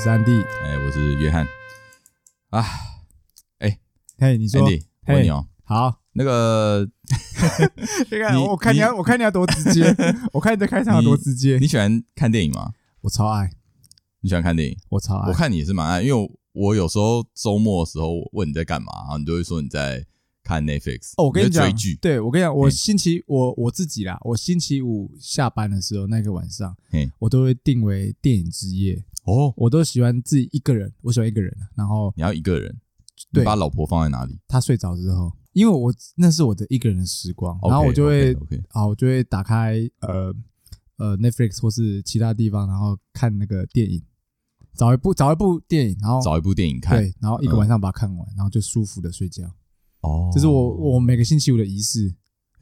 你这样。我是安迪，哎，我是约翰。啊，哎，嘿，你说，安迪，我问你哦，好，那个，这个，我看你要，我看你要多直接，我看你的开场有多直接。你喜欢看电影吗？我超爱。你喜欢看电影？我超爱。我看你也是蛮爱，因为我，我有时候周末的时候问你在干嘛，然后你就会说你在。看 Netflix 哦，我跟你讲，追剧。对，我跟你讲，我星期我我自己啦，我星期五下班的时候那个晚上，我都会定为电影之夜哦。我都喜欢自己一个人，我喜欢一个人。然后你要一个人，你把老婆放在哪里？她睡着之后，因为我那是我的一个人的时光。然后我就会啊，我就会打开呃呃 Netflix 或是其他地方，然后看那个电影，找一部找一部电影，然后找一部电影看，对，然后一个晚上把它看完，然后就舒服的睡觉。哦，这是我我每个星期五的仪式，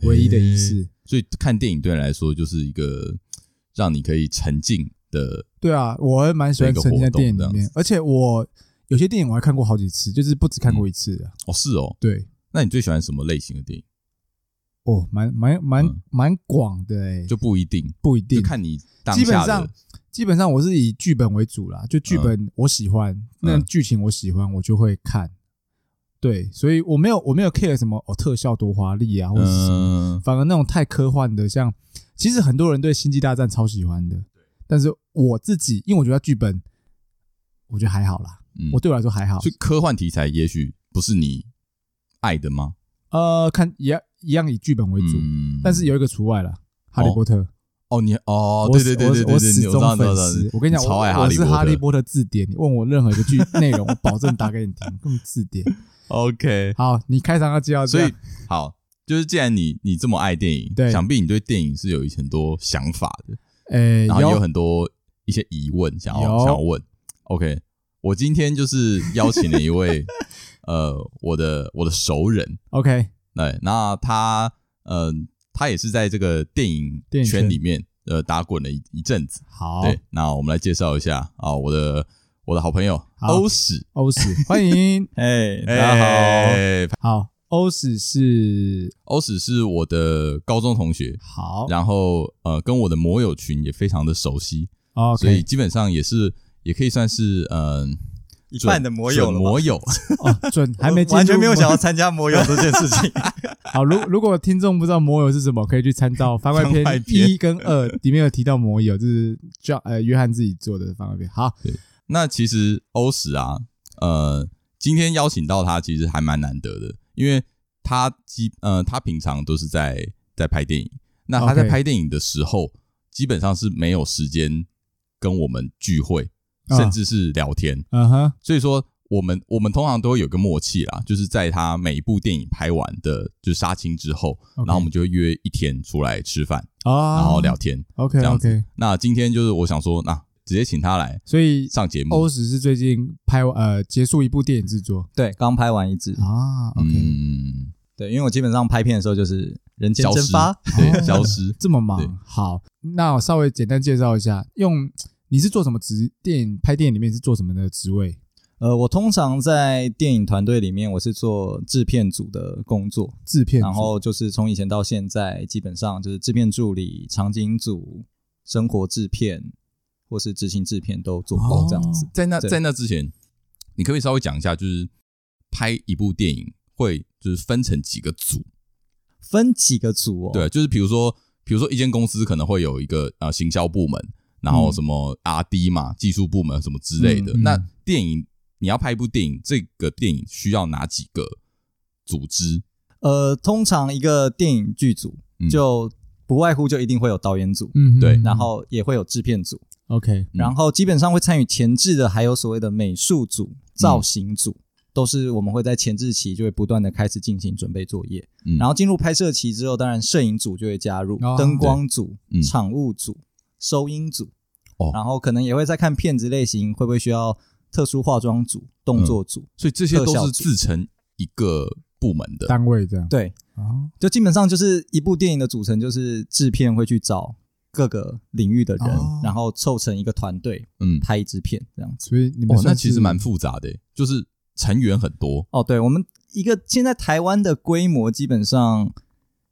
唯一的仪式。所以看电影对你来说就是一个让你可以沉浸的。对啊，我还蛮喜欢沉浸在电影里面，而且我有些电影我还看过好几次，就是不止看过一次的。哦，是哦，对。那你最喜欢什么类型的电影？哦，蛮蛮蛮蛮广的哎，就不一定，不一定，就看你当下。基本上，基本上我是以剧本为主啦，就剧本我喜欢，那剧情我喜欢，我就会看。对，所以我没有我没有 care 什么哦，特效多华丽啊，或者是什么，反而那种太科幻的，像其实很多人对《星际大战》超喜欢的，但是我自己因为我觉得剧本，我觉得还好啦，我对我来说还好。所以科幻题材也许不是你爱的吗？呃，看一样一样以剧本为主，但是有一个除外了，《哈利波特》。哦，你哦，对对对对对，我始终粉丝。我跟你讲，我是《哈利波特》字典，你问我任何一个剧内容，我保证打给你听，用字典。OK，好，你开场要介绍，所以好，就是既然你你这么爱电影，对，想必你对电影是有很多想法的，诶，然后也有很多一些疑问想要想要问。OK，我今天就是邀请了一位 呃，我的我的熟人，OK，对，那他嗯，他也是在这个电影圈里面呃打滚了一一阵子，好，对，那我们来介绍一下啊，我的。我的好朋友欧史，欧史，欢迎，哎，大家好，好，欧史是欧史是我的高中同学，好，然后呃，跟我的魔友群也非常的熟悉，哦，所以基本上也是也可以算是嗯一半的魔友，魔 友哦，准还没完全没有想要参加魔友这件事情。好，如如果听众不知道魔友是什么，可以去参照番外篇一跟二里面有提到魔友，就是叫呃约翰自己做的番外篇。好。那其实欧史啊，呃，今天邀请到他其实还蛮难得的，因为他基呃他平常都是在在拍电影，那他在拍电影的时候.基本上是没有时间跟我们聚会，甚至是聊天，嗯哼，所以说我们我们通常都会有个默契啦，就是在他每一部电影拍完的就杀青之后.然后我们就约一天出来吃饭啊，然后聊天，OK 这样子。那今天就是我想说，那。直接请他来，所以上节目。欧石是最近拍呃结束一部电影制作，对，刚拍完一支啊。OK，嗯，对，因为我基本上拍片的时候就是人间蒸发，对，消失 这么忙。好，那我稍微简单介绍一下，用你是做什么职？电影拍电影里面是做什么的职位？呃，我通常在电影团队里面，我是做制片组的工作，制片，然后就是从以前到现在，基本上就是制片助理、场景组、生活制片。或是执行制片都做过这样子，在那在那之前，你可不可以稍微讲一下，就是拍一部电影会就是分成几个组，分几个组哦？对，就是比如说，比如说一间公司可能会有一个呃行销部门，然后什么 RD 嘛，技术部门什么之类的。那电影你要拍一部电影，这个电影需要哪几个组织？呃，通常一个电影剧组就不外乎就一定会有导演组，嗯，对，然后也会有制片组。OK，然后基本上会参与前置的，还有所谓的美术组、造型组，都是我们会在前置期就会不断的开始进行准备作业。然后进入拍摄期之后，当然摄影组就会加入，灯光组、场务组、收音组，哦。然后可能也会再看片子类型会不会需要特殊化妆组、动作组，所以这些都是自成一个部门的。单位，这样。对。啊，就基本上就是一部电影的组成，就是制片会去找。各个领域的人，哦、然后凑成一个团队，嗯，拍一支片这样子。所以你们、哦、那其实蛮复杂的，就是成员很多。哦，对，我们一个现在台湾的规模，基本上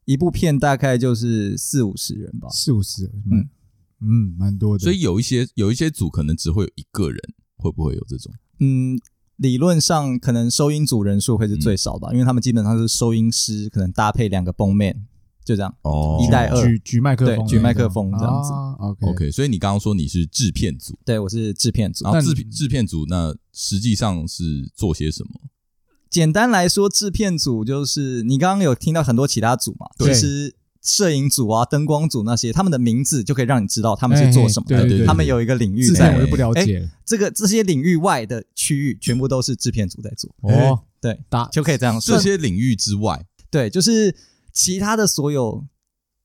一部片大概就是四五十人吧，四五十人，嗯，嗯，蛮多的。所以有一些有一些组可能只会有一个人，会不会有这种？嗯，理论上可能收音组人数会是最少吧，嗯、因为他们基本上是收音师，可能搭配两个 boom man，就这样。哦，一带二举举麦克风，举麦克风这样子。啊、OK OK，所以你刚刚说你是制片组，对我是制片组。然后制制片组那实际上是做些什么？简单来说，制片组就是你刚刚有听到很多其他组嘛，其实。摄影组啊，灯光组那些，他们的名字就可以让你知道他们是做什么的。欸、对对对，他们有一个领域，自然我就不了解、欸。这个这些领域外的区域，全部都是制片组在做。哦，对，打就可以这样说。这些领域之外，对，就是其他的所有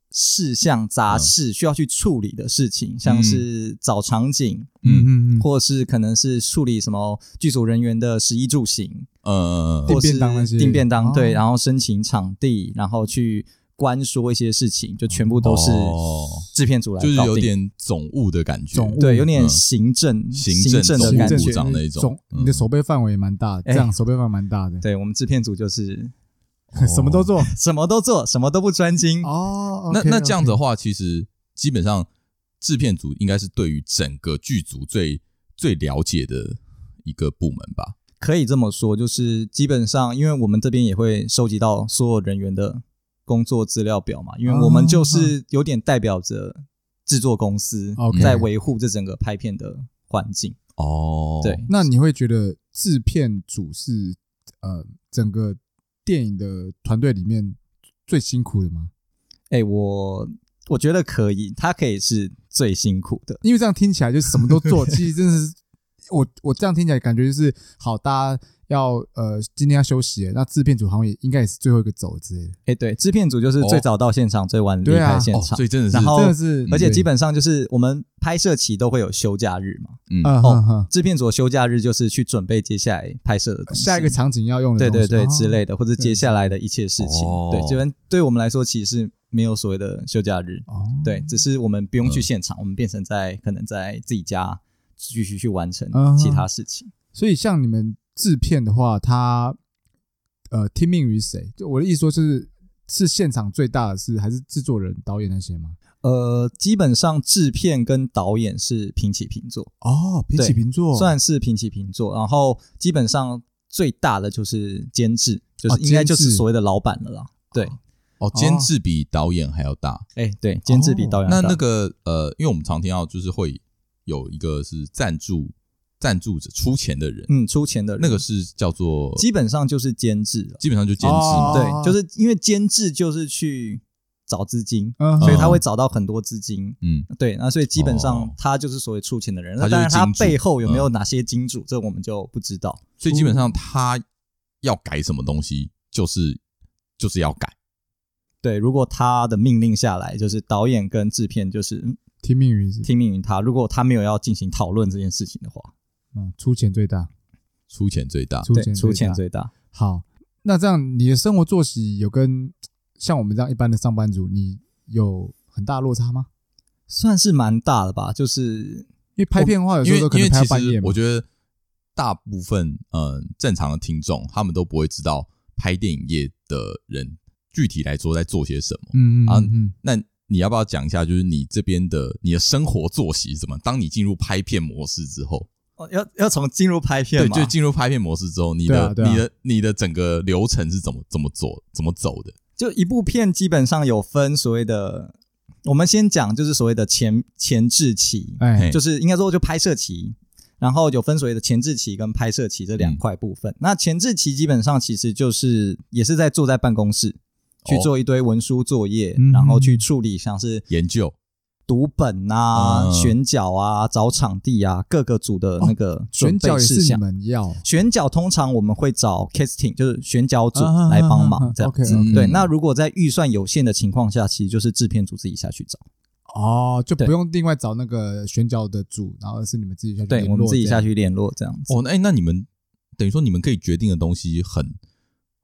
事项、杂事需要去处理的事情，嗯、像是找场景，嗯嗯嗯，或是可能是处理什么剧组人员的食衣住行，呃，或是订便当那些。订便当，哦、对，然后申请场地，然后去。关说一些事情，就全部都是制片组来，就是有点总务的感觉，总务对，有点行政行政的感觉，组长那种。你的守备范围也蛮大的，这样守备范围蛮大的。对，我们制片组就是 什么都做，什么都做，什么都不专精。哦，那那这样的话，其实基本上制片组应该是对于整个剧组最最了解的一个部门吧？可以这么说，就是基本上，因为我们这边也会收集到所有人员的。工作资料表嘛，因为我们就是有点代表着制作公司在维护这整个拍片的环境哦。对，那你会觉得制片组是呃整个电影的团队里面最辛苦的吗？哎，我我觉得可以，他可以是最辛苦的，因为这样听起来就什么都做，其实真的是我我这样听起来感觉就是好大家。要呃，今天要休息，那制片组好像也应该也是最后一个走之类的。哎，对，制片组就是最早到现场，最晚离开现场，所以真的是，然后真的是，而且基本上就是我们拍摄期都会有休假日嘛。嗯哦，制片组的休假日就是去准备接下来拍摄的东西，下一个场景要用的，对对对之类的，或者接下来的一切事情。对，这边对我们来说其实是没有所谓的休假日。哦，对，只是我们不用去现场，我们变成在可能在自己家继续去完成其他事情。所以像你们。制片的话，他呃听命于谁？就我的意思说，是是现场最大的是还是制作人、导演那些吗？呃，基本上制片跟导演是平起平坐哦，平起平坐算是平起平坐。然后基本上最大的就是监制，就是应该就是所谓的老板了啦。对，哦，监制比导演还要大。哎，对，监制比导演大。那那个呃，因为我们常听到就是会有一个是赞助。赞助者出钱的人，嗯，出钱的人，那个是叫做，基本上就是监制，基本上就监制，对，就是因为监制就是去找资金，所以他会找到很多资金，嗯，对，那所以基本上他就是所谓出钱的人，那当然他背后有没有哪些金主，这我们就不知道，所以基本上他要改什么东西，就是就是要改，对，如果他的命令下来，就是导演跟制片就是听命于听命于他，如果他没有要进行讨论这件事情的话。嗯，出钱最大，出钱最大，出钱出钱最大。好，那这样你的生活作息有跟像我们这样一般的上班族，你有很大落差吗？算是蛮大的吧，就是因为拍片的话，有时候都可能拍半夜。我觉得大部分嗯正常的听众，他们都不会知道拍电影业的人具体来说在做些什么。嗯嗯啊，嗯，那你要不要讲一下，就是你这边的你的生活作息是什么？当你进入拍片模式之后。要要从进入拍片，对，就进入拍片模式之后，你的你的你的整个流程是怎么怎么做怎么走的？就一部片基本上有分所谓的，我们先讲就是所谓的前前置期，哎，就是应该说就拍摄期，然后有分所谓的前置期跟拍摄期这两块部分。那前置期基本上其实就是也是在坐在办公室去做一堆文书作业，然后去处理像是研究。读本啊，选角啊，找场地啊，各个组的那个准备事项。选角通常我们会找 casting，就是选角组来帮忙这样子。对，那如果在预算有限的情况下，其实就是制片组自己下去找。哦，就不用另外找那个选角的组，然后是你们自己下去联络。对，我们自己下去联络这样子。哦，哎，那你们等于说你们可以决定的东西很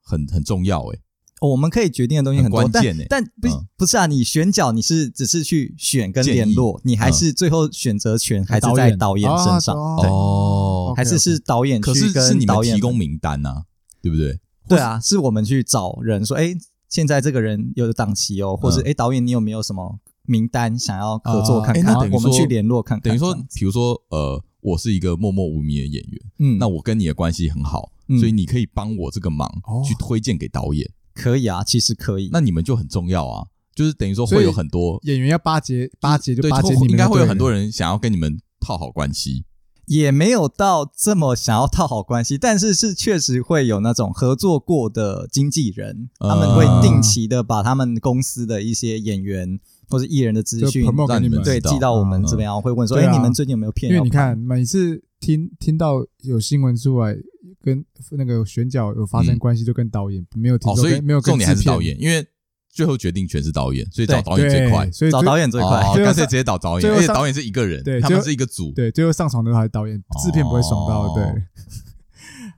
很很重要哎。哦，我们可以决定的东西很多，很关键，但但不不是啊，你选角你是只是去选跟联络，你还是最后选择权还是在导演身上？哦，还是是导演去跟导演提供名单啊，对不对？对啊，是我们去找人说，哎，现在这个人有档期哦，或是哎，导演你有没有什么名单，想要合作看看，那等于说我们去联络看看。等于说，比如说，呃，我是一个默默无名的演员，嗯，那我跟你的关系很好，嗯、所以你可以帮我这个忙，去推荐给导演。可以啊，其实可以。那你们就很重要啊，就是等于说会有很多演员要巴结巴结，就巴结你们，应该会有很多人想要跟你们套好关系。也没有到这么想要套好关系，但是是确实会有那种合作过的经纪人，他们会定期的把他们公司的一些演员或者艺人的资讯让你们对寄到我们这边，会问说：“哎，你们最近有没有片？”因为你看，每次听听到有新闻出来，跟那个选角有发生关系，就跟导演没有听说，所以没有重点还是导演，因为。最后决定权是导演，所以找导演最快，所以找导演最快，干脆直接找导演，而且导演是一个人，对，他们是一个组，对，最后上床的还是导演，制片不会爽到，对。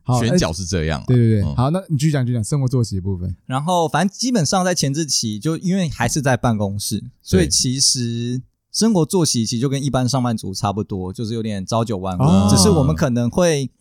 好，选角是这样，对对对，好，那你继续讲，继续讲生活作息的部分。然后，反正基本上在前置期，就因为还是在办公室，所以其实生活作息其实就跟一般上班族差不多，就是有点朝九晚五，只是我们可能会。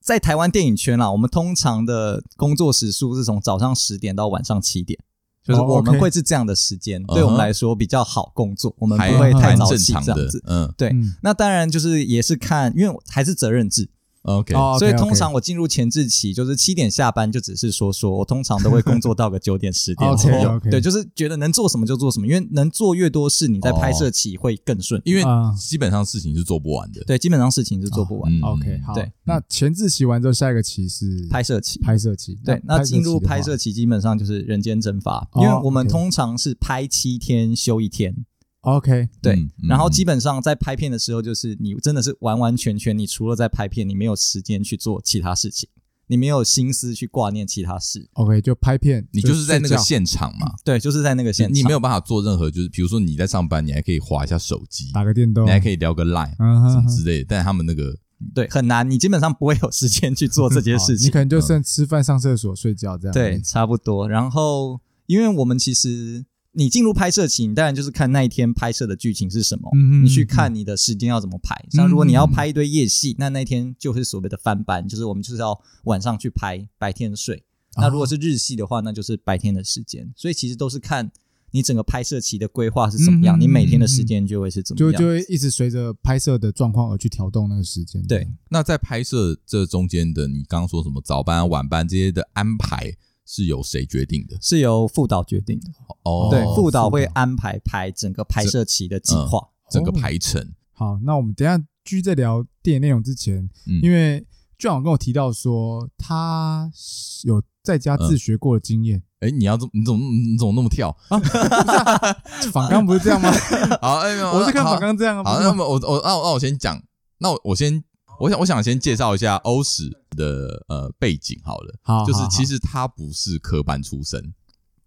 在台湾电影圈啦，我们通常的工作时数是从早上十点到晚上七点，就是我们会是这样的时间，对我们来说比较好工作，我们不会太早起这样子。嗯，对。那当然就是也是看，因为还是责任制。OK，所以通常我进入前置期，就是七点下班，就只是说说我通常都会工作到个九点十点 左右。对，就是觉得能做什么就做什么，因为能做越多事，你在拍摄期会更顺，因为基本上事情是做不完的。对，基本上事情是做不完。OK，好。对，那前置期完之后，下一个期是拍摄期。拍摄期。对，那进入拍摄期基本上就是人间蒸发，因为我们通常是拍七天休一天。OK，对，嗯嗯、然后基本上在拍片的时候，就是你真的是完完全全，你除了在拍片，你没有时间去做其他事情，你没有心思去挂念其他事。OK，就拍片，你就是在那个现场嘛，对，就是在那个现场，你没有办法做任何，就是比如说你在上班，你还可以划一下手机，打个电动，你还可以聊个 Line，嗯，什么之类的。但他们那个对很难，你基本上不会有时间去做这些事情，你可能就剩吃饭、上厕所、睡觉这样。对，差不多。然后，因为我们其实。你进入拍摄期，你当然就是看那一天拍摄的剧情是什么，嗯、你去看你的时间要怎么排。嗯、像如果你要拍一堆夜戏，那那天就是所谓的翻班，就是我们就是要晚上去拍，白天睡。哦、那如果是日系的话，那就是白天的时间。所以其实都是看你整个拍摄期的规划是怎么样，嗯、你每天的时间就会是怎么样，就就会一直随着拍摄的状况而去调动那个时间。对，那在拍摄这中间的，你刚刚说什么早班、晚班这些的安排？是由谁决定的？是由副导决定的。哦，对，副导会安排拍整个拍摄期的计划，整个排程。好，那我们等一下继续在聊电影内容之前，因为 John 跟我提到说他有在家自学过的经验。哎，你要怎你怎么你怎么那么跳啊？访纲不是这样吗？好，哎，我是看反刚这样。好，那么我我那那我先讲，那我我先。我想，我想先介绍一下欧史的呃背景好了，好，就是其实他不是科班出身，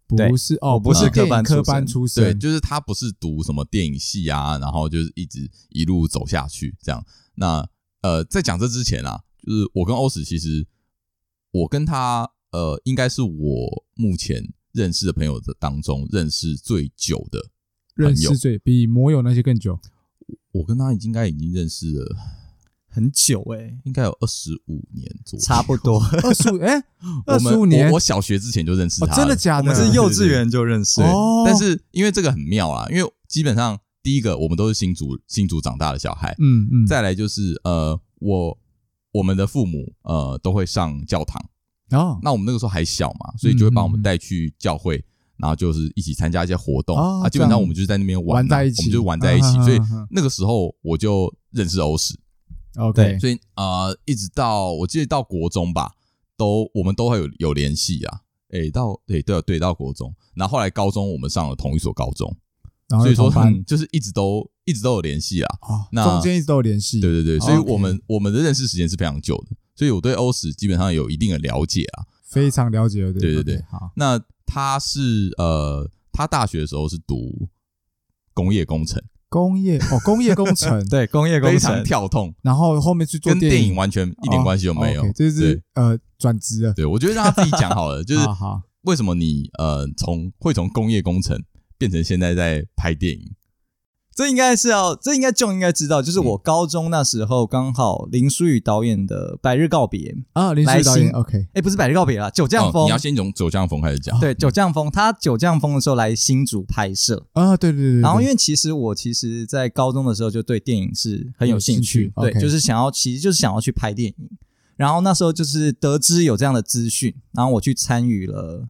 不是哦，不是科班科班出身，对，就是他不是读什么电影系啊，然后就是一直一路走下去这样。那呃，在讲这之前啊，就是我跟欧史其实，我跟他呃，应该是我目前认识的朋友的当中认识最久的认识最比摩友那些更久。我跟他应该已经认识了。很久哎、欸，应该有二十五年左右，差不多 二十五哎，二十五年我。我小学之前就认识他、哦，真的假的？我们是幼稚园就认识。哦，但是因为这个很妙啊，因为基本上第一个我们都是新竹新竹长大的小孩，嗯嗯。再来就是呃，我我们的父母呃都会上教堂哦。那我们那个时候还小嘛，所以就会把我们带去教会，嗯、然后就是一起参加一些活动、哦、啊。基本上我们就是在那边玩，玩在一起，我们就玩在一起。啊、所以那个时候我就认识欧史。OK，所以呃，一直到我记得到国中吧，都我们都会有有联系啊。哎，到对对对，到国中，然后后来高中我们上了同一所高中，所以说就是一直都一直都有联系啊。哦，那中间一直都有联系。对对对，所以我们我们的认识时间是非常久的，所以我对欧史基本上有一定的了解啊，非常了解。对对对，好。那他是呃，他大学的时候是读工业工程。工业哦，工业工程。对，工业工程。非常跳痛，然后后面去做跟电影完全一点关系都没有，就是呃转职了。对，我觉得让他自己讲好了，就是为什么你呃从会从工业工程变成现在在拍电影？这应该是要，这应该 John 应该知道，就是我高中那时候刚好林书宇导演的《百日告别》啊，林书宇导演 OK，哎，不是《百日告别》啦，《九降风》。你要先从《九降风》开始讲。对，《九降风》他《九降风》的时候来新竹拍摄啊，对对对。然后因为其实我其实，在高中的时候就对电影是很有兴趣，对，就是想要，其实就是想要去拍电影。然后那时候就是得知有这样的资讯，然后我去参与了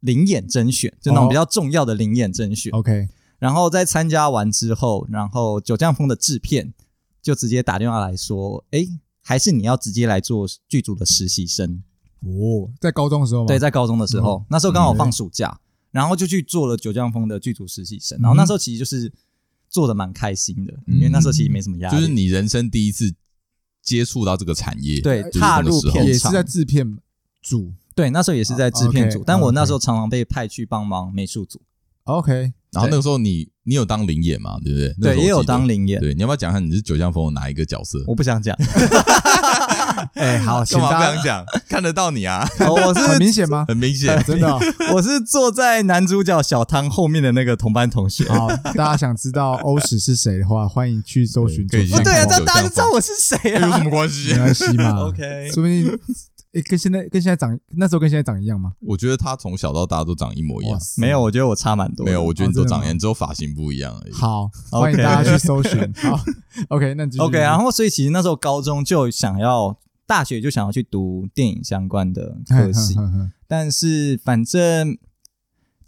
灵眼甄选，就那种比较重要的灵眼甄选。OK。然后在参加完之后，然后九降风的制片就直接打电话来说：“哎，还是你要直接来做剧组的实习生哦。”在高中的时候吗？对，在高中的时候，嗯、那时候刚好放暑假，嗯、然后就去做了九降风的剧组实习生。然后那时候其实就是做的蛮开心的，嗯、因为那时候其实没什么压力，就是你人生第一次接触到这个产业，对，踏入片场也是在制片组，对，那时候也是在制片组，但我那时候常常被派去帮忙美术组。OK。然后那个时候你你有当灵演嘛，对不对？对，也有当灵演。对，你要不要讲一下你是九降风哪一个角色？我不想讲。哎，好，干嘛不想讲？看得到你啊？我是很明显吗？很明显，真的。我是坐在男主角小汤后面的那个同班同学。好，大家想知道欧史是谁的话，欢迎去搜寻。不对啊，这大家就知道我是谁啊？有什么关系？没关系嘛。OK，说不定。诶，跟现在跟现在长那时候跟现在长一样吗？我觉得他从小到大都长一模一样。没有，我觉得我差蛮多。没有，我觉得你都长一样，只有发型不一样而已。好，欢迎大家去搜寻。好，OK，那 OK。然后，所以其实那时候高中就想要，大学就想要去读电影相关的科系，但是反正。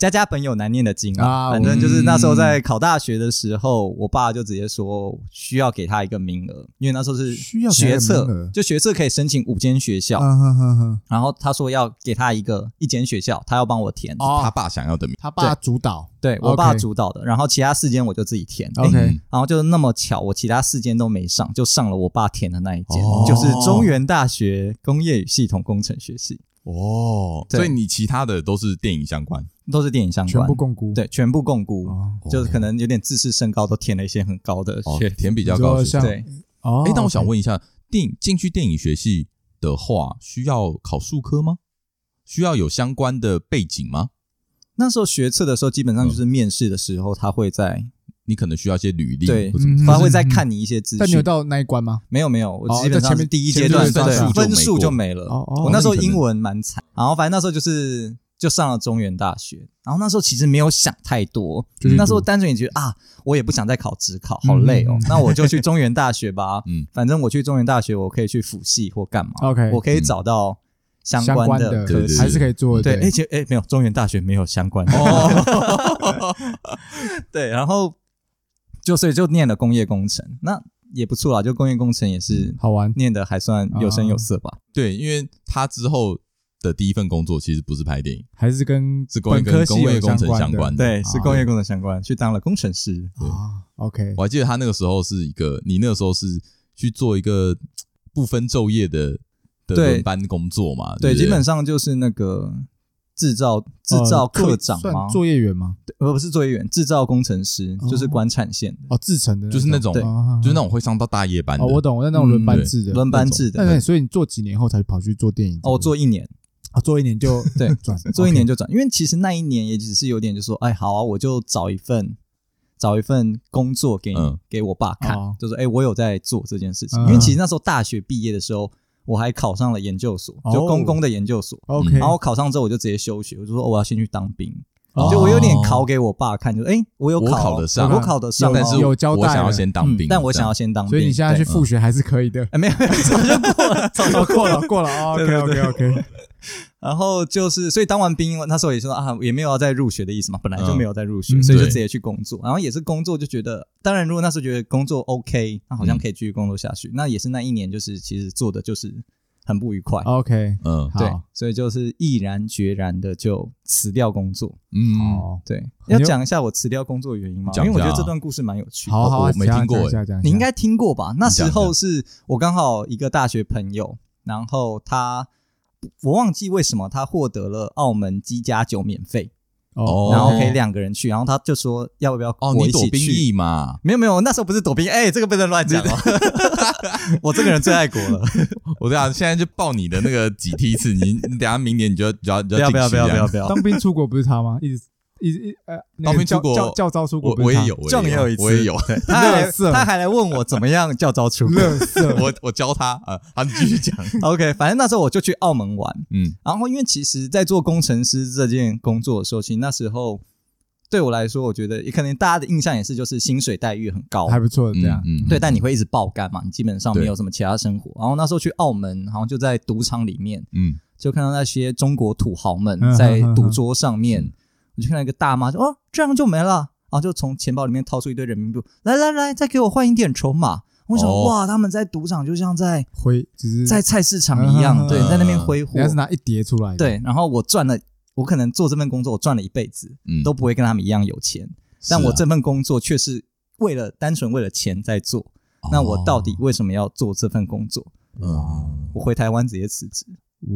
家家本有难念的经啊，反正就是那时候在考大学的时候，我爸就直接说需要给他一个名额，因为那时候是学测，就学测可以申请五间学校，然后他说要给他一个一间学校，他要帮我填，他爸想要的名，他爸主导，对我爸主导的，然后其他四间我就自己填，OK，然后就那么巧，我其他四间都没上，就上了我爸填的那一间，就是中原大学工业与系统工程学系。哦，所以你其他的都是电影相关，都是电影相关，全部共估，对，全部共估，就是可能有点自视身高，都填了一些很高的学，填比较高的，对。哦，哎，但我想问一下，电影进去电影学系的话，需要考数科吗？需要有相关的背景吗？那时候学测的时候，基本上就是面试的时候，他会在。你可能需要一些履历，对，他会再看你一些资讯。但你有到那一关吗？没有，没有，我基本上前面第一阶段分数就没了。我那时候英文蛮惨，然后反正那时候就是就上了中原大学，然后那时候其实没有想太多，那时候单纯也觉得啊，我也不想再考职考，好累哦，那我就去中原大学吧。嗯，反正我去中原大学，我可以去辅系或干嘛。OK，我可以找到相关的科系，还是可以做。对，而且哎，没有中原大学没有相关的。对，然后。就所以就念了工业工程，那也不错啦。就工业工程也是好玩，念的还算有声有色吧。对，因为他之后的第一份工作其实不是拍电影，还是跟是工业跟工业工程相关的。对，是工业工程相关，去当了工程师。对，OK。我还记得他那个时候是一个，你那个时候是去做一个不分昼夜的的轮班工作嘛？对，基本上就是那个。制造制造科长吗？作业员吗？呃，不是作业员，制造工程师就是管产线的哦，制成的，就是那种，就是那种会上到大夜班的。我懂，我在那种轮班制的，轮班制的。所以你做几年后才跑去做电影？哦，做一年，啊，做一年就 对转，做一年就转。因为其实那一年也只是有点，就说，哎，好啊，我就找一份找一份工作给你给我爸看，就是哎，我有在做这件事情。因为其实那时候大学毕业的时候。我还考上了研究所，就公公的研究所。OK，然后我考上之后，我就直接休学，我就说我要先去当兵。就我有点考给我爸看，就哎，我有考得上，我考得上，但是有交代，我想要先当兵，但我想要先当兵，所以你现在去复学还是可以的。哎，没有，早就过了，早就过了，过了。OK，OK，OK。然后就是，所以当完兵，那时候也说啊，也没有要再入学的意思嘛，本来就没有再入学，所以就直接去工作。然后也是工作，就觉得，当然如果那时候觉得工作 OK，那好像可以继续工作下去。那也是那一年，就是其实做的就是。很不愉快。OK，嗯，对，所以就是毅然决然的就辞掉工作。嗯，哦对，要讲一下我辞掉工作的原因吗？因为我觉得这段故事蛮有趣的。好好，我没听过，你应该听过吧？那时候是我刚好一个大学朋友，然后他我忘记为什么他获得了澳门鸡加酒免费。哦，然后可以两个人去，然后他就说要不要哦，你躲兵役嘛？没有没有，那时候不是躲兵役，哎，这个不能乱讲哦。我这个人最爱国了，我这样现在就报你的那个几梯次，你你等下明年你就就要就要不要不要不要不要当兵出国不是他吗？一直一一呃，当兵出国教教招出国，我也有，壮也有一次，我也有。他还他还来问我怎么样教招出国，我我教他啊，好，你继续讲。OK，反正那时候我就去澳门玩，嗯，然后因为其实，在做工程师这件工作的时候，其实那时候对我来说，我觉得也可能大家的印象也是，就是薪水待遇很高，还不错的这样，嗯，对，但你会一直爆肝嘛，你基本上没有什么其他生活。然后那时候去澳门，好像就在赌场里面，嗯，就看到那些中国土豪们在赌桌上面。我就看到一个大妈说：“哦，这样就没了。”然后就从钱包里面掏出一堆人民币，来来来，再给我换一点筹码。我想，哇，他们在赌场就像在挥，只是在菜市场一样，对，在那边挥霍。人家是拿一叠出来的，对。然后我赚了，我可能做这份工作，我赚了一辈子，都不会跟他们一样有钱。但我这份工作却是为了单纯为了钱在做。那我到底为什么要做这份工作？嗯，我回台湾直接辞职。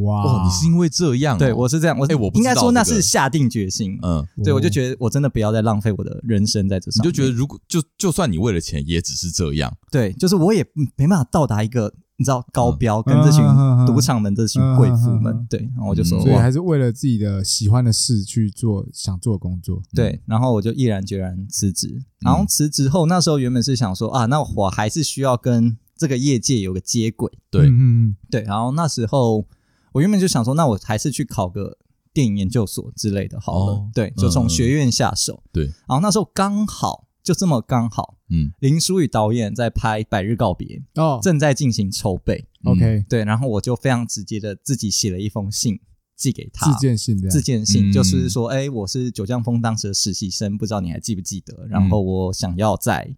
哇，哦，你是因为这样？对，我是这样。我哎，我应该说那是下定决心。嗯，对，我就觉得我真的不要再浪费我的人生在这上面。你就觉得如果就就算你为了钱，也只是这样。对，就是我也没办法到达一个你知道高标，跟这群赌场们、这群贵妇们。对，然后我就说，所以还是为了自己的喜欢的事去做想做的工作。对，然后我就毅然决然辞职。然后辞职后，那时候原本是想说啊，那我还是需要跟这个业界有个接轨。对，嗯嗯，对。然后那时候。我原本就想说，那我还是去考个电影研究所之类的，好了。哦、对，就从学院下手。嗯、对，然后那时候刚好就这么刚好，嗯，林书宇导演在拍《百日告别》，哦，正在进行筹备。OK，、嗯、对，然后我就非常直接的自己写了一封信寄给他，自荐信的，自荐信就是说，哎、嗯，我是九降风当时的实习生，不知道你还记不记得？然后我想要再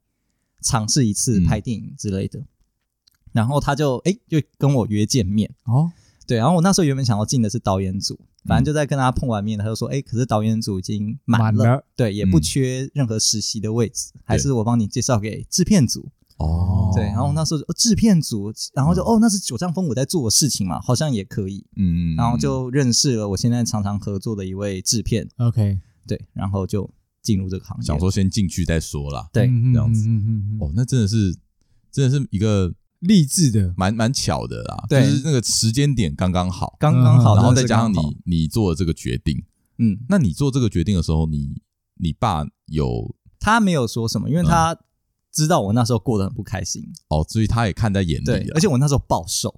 尝试一次拍电影之类的。嗯、然后他就哎，就跟我约见面哦。对，然后我那时候原本想要进的是导演组，反正就在跟他碰完面，他就说：“哎，可是导演组已经满了，对，也不缺任何实习的位置，还是我帮你介绍给制片组。”哦，对，然后那时候制片组，然后就哦，那是九丈峰我在做的事情嘛，好像也可以，嗯嗯，然后就认识了我现在常常合作的一位制片，OK，对，然后就进入这个行业，想说先进去再说啦，对，这样子，哦，那真的是，真的是一个。励志的，蛮蛮巧的啦，对，就是那个时间点刚刚好，刚刚好，然后再加上你你做的这个决定，嗯，那你做这个决定的时候，你你爸有他没有说什么，因为他知道我那时候过得很不开心，哦，所以他也看在眼里，而且我那时候暴瘦，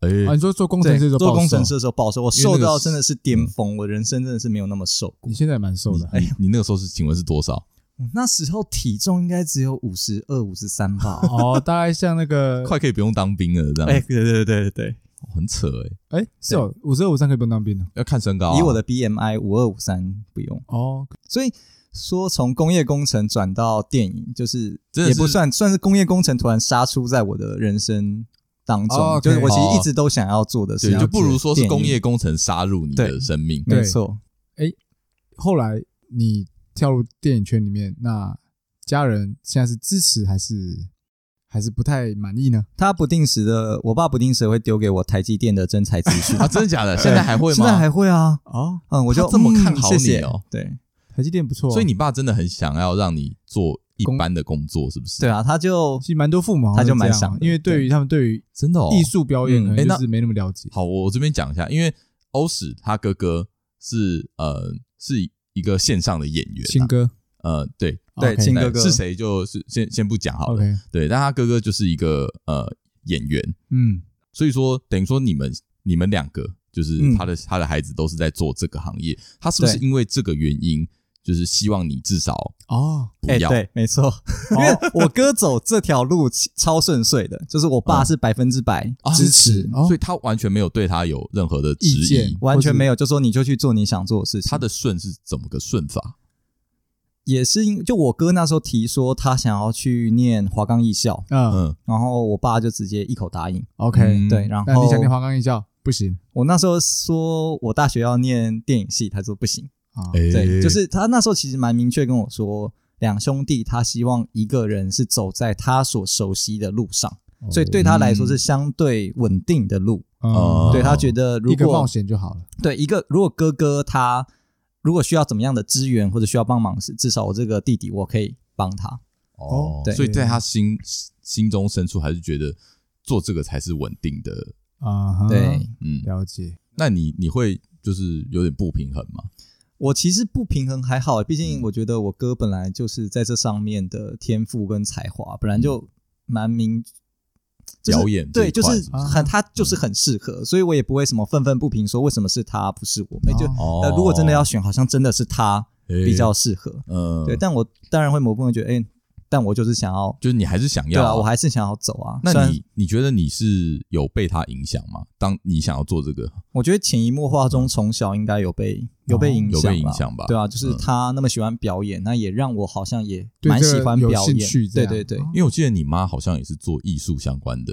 哎，你说做工程师做工程师的时候暴瘦，我瘦到真的是巅峰，我人生真的是没有那么瘦过，你现在蛮瘦的，哎，你那个时候是请问是多少？那时候体重应该只有五十二、五十三吧？哦，大概像那个 快可以不用当兵了这样。哎，对对对对对，很扯哎。哎，是哦，五十二、五十三可以不用当兵的，要看身高。以我的 BMI 五二五三不用哦。所以说，从工业工程转到电影，就是也不算算是工业工程突然杀出在我的人生当中。就是我其实一直都想要做的事，就不如说是工业工程杀入你的生命。没错。哎，后来你。跳入电影圈里面，那家人现在是支持还是还是不太满意呢？他不定时的，我爸不定时会丢给我台积电的真才资讯啊，真的假的？现在还会吗？现在还会啊！哦，嗯，我就这么看好你哦。对，台积电不错，所以你爸真的很想要让你做一般的工作，是不是？对啊，他就其实蛮多父母，他就蛮想，因为对于他们对于真的艺术表演，哎，那是没那么了解。好，我这边讲一下，因为欧史他哥哥是呃是一个线上的演员，亲哥。呃，对对，亲哥哥。是谁？就是先先不讲好了。对，但他哥哥就是一个呃演员，嗯，所以说等于说你们你们两个就是他的他的孩子都是在做这个行业，他是不是因为这个原因，就是希望你至少哦，哎，对，没错，因为我哥走这条路超顺遂的，就是我爸是百分之百支持，所以他完全没有对他有任何的质疑，完全没有，就说你就去做你想做的事情。他的顺是怎么个顺法？也是因就我哥那时候提说他想要去念华冈艺校，嗯，然后我爸就直接一口答应。OK，对，然后你想念华冈艺校？不行。我那时候说我大学要念电影系，他说不行。啊，对，就是他那时候其实蛮明确跟我说，两兄弟他希望一个人是走在他所熟悉的路上，所以对他来说是相对稳定的路。哦，对他觉得如果冒险就好了。对，一个如果哥哥他。如果需要怎么样的资源或者需要帮忙时，至少我这个弟弟我可以帮他。哦，对，所以在他心心中深处还是觉得做这个才是稳定的啊。对，嗯，了解。那你你会就是有点不平衡吗？我其实不平衡还好，毕竟我觉得我哥本来就是在这上面的天赋跟才华，本来就蛮明。就是、表演对，就是很他就是很适合，嗯、所以我也不会什么愤愤不平说为什么是他不是我，就、哦、呃如果真的要选，好像真的是他比较适合，嗯，对，但我当然会某部分觉得，哎、欸。但我就是想要，就是你还是想要、啊，对啊，我还是想要走啊。那你你觉得你是有被他影响吗？当你想要做这个，我觉得潜移默化中从小应该有被有被影响，有被影响吧？对啊，就是他那么喜欢表演，那也让我好像也蛮喜欢表演。对对对，因为我记得你妈好像也是做艺术相关的，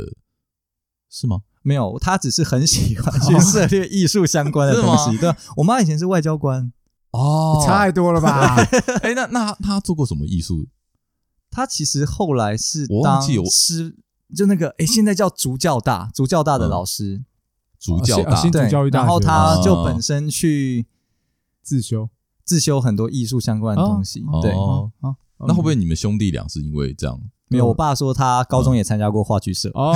是吗？没有，她只是很喜欢去涉猎艺术相关的东西。对，我妈以前是外交官哦，差太多了吧？哎，那那她做过什么艺术？他其实后来是当师，就那个哎，现在叫竹教大，竹教大的老师，竹教大，对，然后他就本身去自修，自修很多艺术相关的东西，对。那会不会你们兄弟俩是因为这样？没有，我爸说他高中也参加过话剧社哦，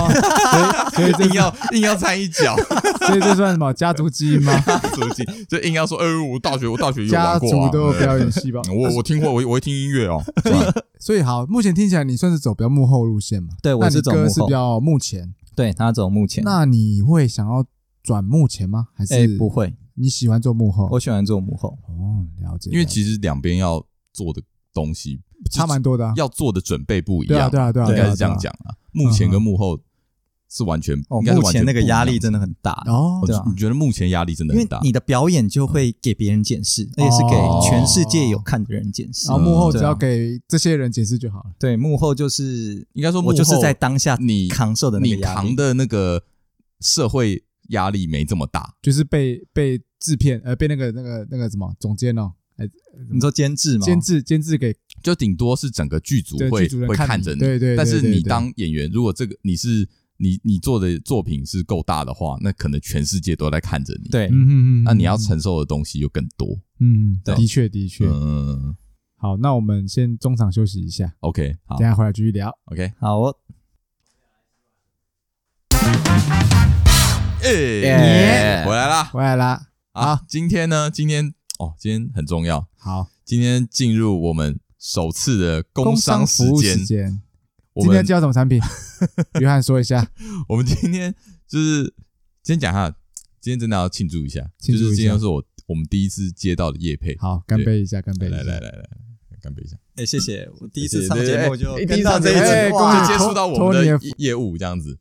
所以所以硬要硬要掺一脚，所以这算什么家族基因吗？家族基因，就硬要说，哎，我大学我大学有家族都有表演系吧？我我听过，我我会听音乐哦。所以所以好，目前听起来你算是走比较幕后路线嘛？对，我是走幕后，是比较幕前，对他走幕前。那你会想要转幕前吗？还是不会？你喜欢做幕后？我喜欢做幕后。哦，了解。因为其实两边要做的东西。差蛮多的，要做的准备不一样。对啊，对啊，对啊，应该是这样讲啊。幕前跟幕后是完全，应该是完全那个压力真的很大哦。对啊，你觉得目前压力真的很大？你的表演就会给别人检视，而且是给全世界有看的人检视。然后幕后只要给这些人检视就好了。对，幕后就是应该说，我就是在当下你扛受的那个压力，你扛的那个社会压力没这么大，就是被被制片呃被那个那个那个什么总监哦。哎，你说监制吗？监制，监制给，就顶多是整个剧组会会看着你，对对。但是你当演员，如果这个你是你你做的作品是够大的话，那可能全世界都在看着你。对，嗯嗯嗯那你要承受的东西就更多。嗯，的确的确。嗯，好，那我们先中场休息一下。OK，好，等下回来继续聊。OK，好哦。哎，回来啦，回来啦。好，今天呢？今天。哦，今天很重要。好，今天进入我们首次的工商时间。今天介绍什么产品？约翰说一下。我们今天就是先讲一下，今天真的要庆祝一下，就是今天是我我们第一次接到的业配。好，干杯一下，干杯！来来来来，干杯一下。哎，谢谢，我第一次上节目就第一上这一次就接触到我们的业务这样子。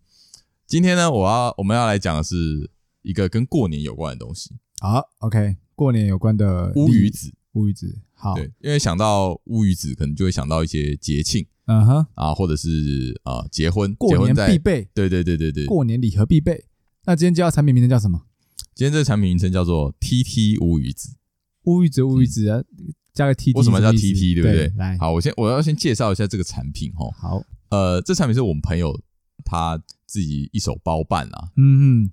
今天呢，我要我们要来讲的是一个跟过年有关的东西。好，OK。过年有关的乌鱼子，乌鱼子好，对，因为想到乌鱼子，可能就会想到一些节庆，嗯哼，啊，或者是啊结婚，过年必备，对对对对对，过年礼盒必备。那今天介绍产品名称叫什么？今天这个产品名称叫做 TT 乌鱼子，乌鱼子乌鱼子啊，加个 TT，为什么叫 TT？对不对？来，好，我先我要先介绍一下这个产品哈。好，呃，这产品是我们朋友他自己一手包办啊，嗯嗯。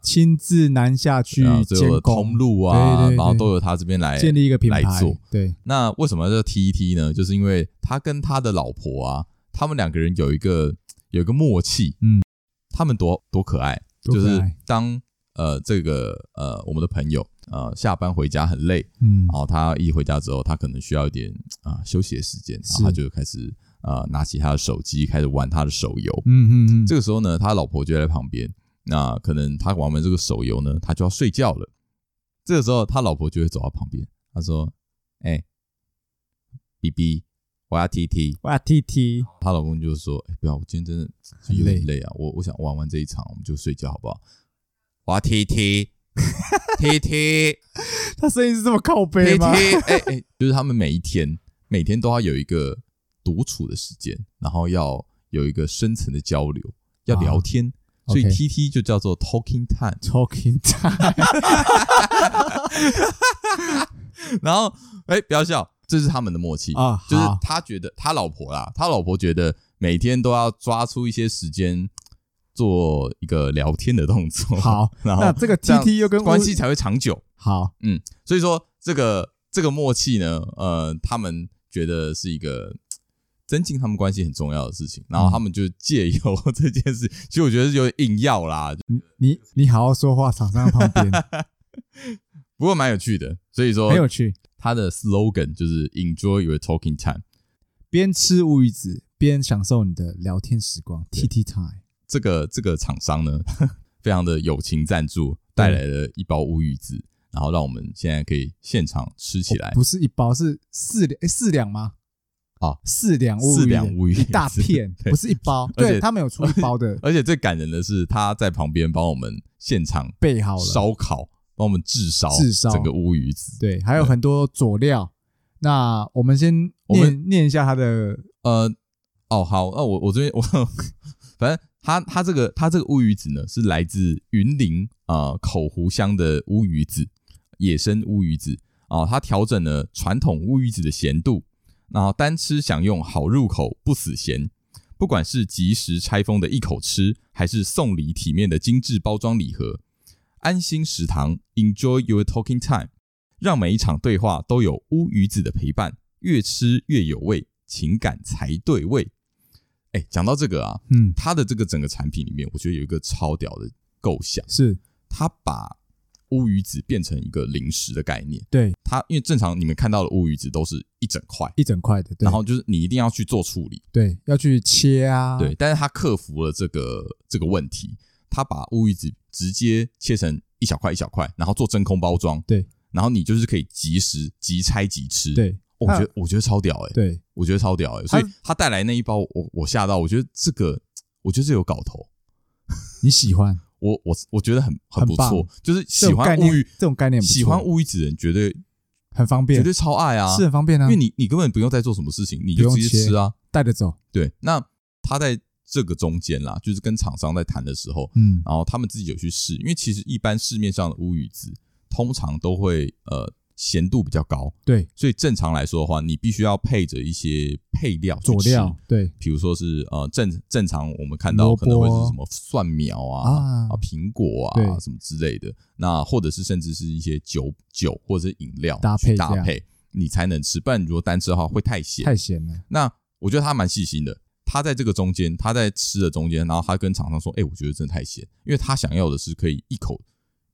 亲自南下去监工通路啊，然后都由他这边来建立一个品牌来做。对，那为什么叫 TT 呢？就是因为他跟他的老婆啊，他们两个人有一个有一个默契。嗯，他们多多可爱，就是当呃这个呃我们的朋友呃下班回家很累，嗯，然后他一回家之后，他可能需要一点啊休息的时间，然后他就开始呃拿起他的手机开始玩他的手游。嗯嗯嗯，这个时候呢，他老婆就在旁边。那可能他玩完这个手游呢，他就要睡觉了。这个时候，他老婆就会走到旁边，他说：“哎，BB，我要 TT，我要 TT。”他老公就说：“哎，不要，我今天真的有点累啊，我我想玩完这一场，我们就睡觉好不好？”我要 TT，TT，他声音是这么靠背吗？哎哎，就是他们每一天，每天都要有一个独处的时间，然后要有一个深层的交流，要聊天。所以 T T 就叫做 Talking Time，Talking Time。然后，哎，不要笑，这是他们的默契啊。就是他觉得他老婆啦，他老婆觉得每天都要抓出一些时间做一个聊天的动作。好，然后那这个 T T 又跟关系才会长久。好，嗯，所以说这个这个默契呢，呃，他们觉得是一个。增进他们关系很重要的事情，然后他们就借由这件事，其实我觉得是有点硬要啦。你你你好好说话，厂商旁边，不过蛮有趣的。所以说很有趣。他的 slogan 就是 Enjoy your talking time，边吃乌鱼子边享受你的聊天时光。TT time。这个这个厂商呢，非常的友情赞助，带来了一包乌鱼子，然后让我们现在可以现场吃起来。不是一包，是四两，诶，四两吗？啊，四两乌鱼，四两乌鱼，一大 片，不是一包。对，他们有出一包的。而且最感人的是，他在旁边帮我们现场备好了烧烤，帮我们炙烧炙烧整个乌鱼子。对，还有很多佐料。那我们先念念一下他的，呃，哦，好，那我我这边我 反正他他这个他这个乌鱼子呢，是来自云林啊、呃、口湖乡的乌鱼子，野生乌鱼子啊，它调整了传统乌鱼子的咸度。然后单吃享用好入口不死咸，不管是即时拆封的一口吃，还是送礼体面的精致包装礼盒，安心食堂，Enjoy your talking time，让每一场对话都有乌鱼子的陪伴，越吃越有味，情感才对味。哎，讲到这个啊，嗯，它的这个整个产品里面，我觉得有一个超屌的构想，是。它把。乌鱼子变成一个零食的概念，对。它，因为正常你们看到的乌鱼子都是一整块。一整块的，对，然后就是你一定要去做处理，对，要去切啊，对，但是它克服了这个这个问题，它把乌鱼子直接切成一小块一小块，然后做真空包装，对，然后你就是可以即时即拆即吃，对，我觉得我觉得超屌哎，对，我觉得超屌哎，所以他带来那一包，我我吓到，我觉得这个我觉得这有搞头，你喜欢？我我我觉得很很不错，就是喜欢乌鱼这种概念，喜欢乌鱼子的人绝对很方便，绝对超爱啊，是很方便啊，因为你你根本不用再做什么事情，你就直接吃啊，带着走。对，那他在这个中间啦，就是跟厂商在谈的时候，嗯，然后他们自己有去试，因为其实一般市面上的乌鱼子通常都会呃。咸度比较高，对，所以正常来说的话，你必须要配着一些配料佐料，对，比如说是呃正正常我们看到可能会是什么蒜苗啊啊。苹果啊什么之类的，那或者是甚至是一些酒酒或者是饮料搭配搭配，你才能吃，不然你如果单吃的话会太咸，太咸了。那我觉得他蛮细心的，他在这个中间，他在吃的中间，然后他跟厂商说，哎，我觉得真的太咸，因为他想要的是可以一口。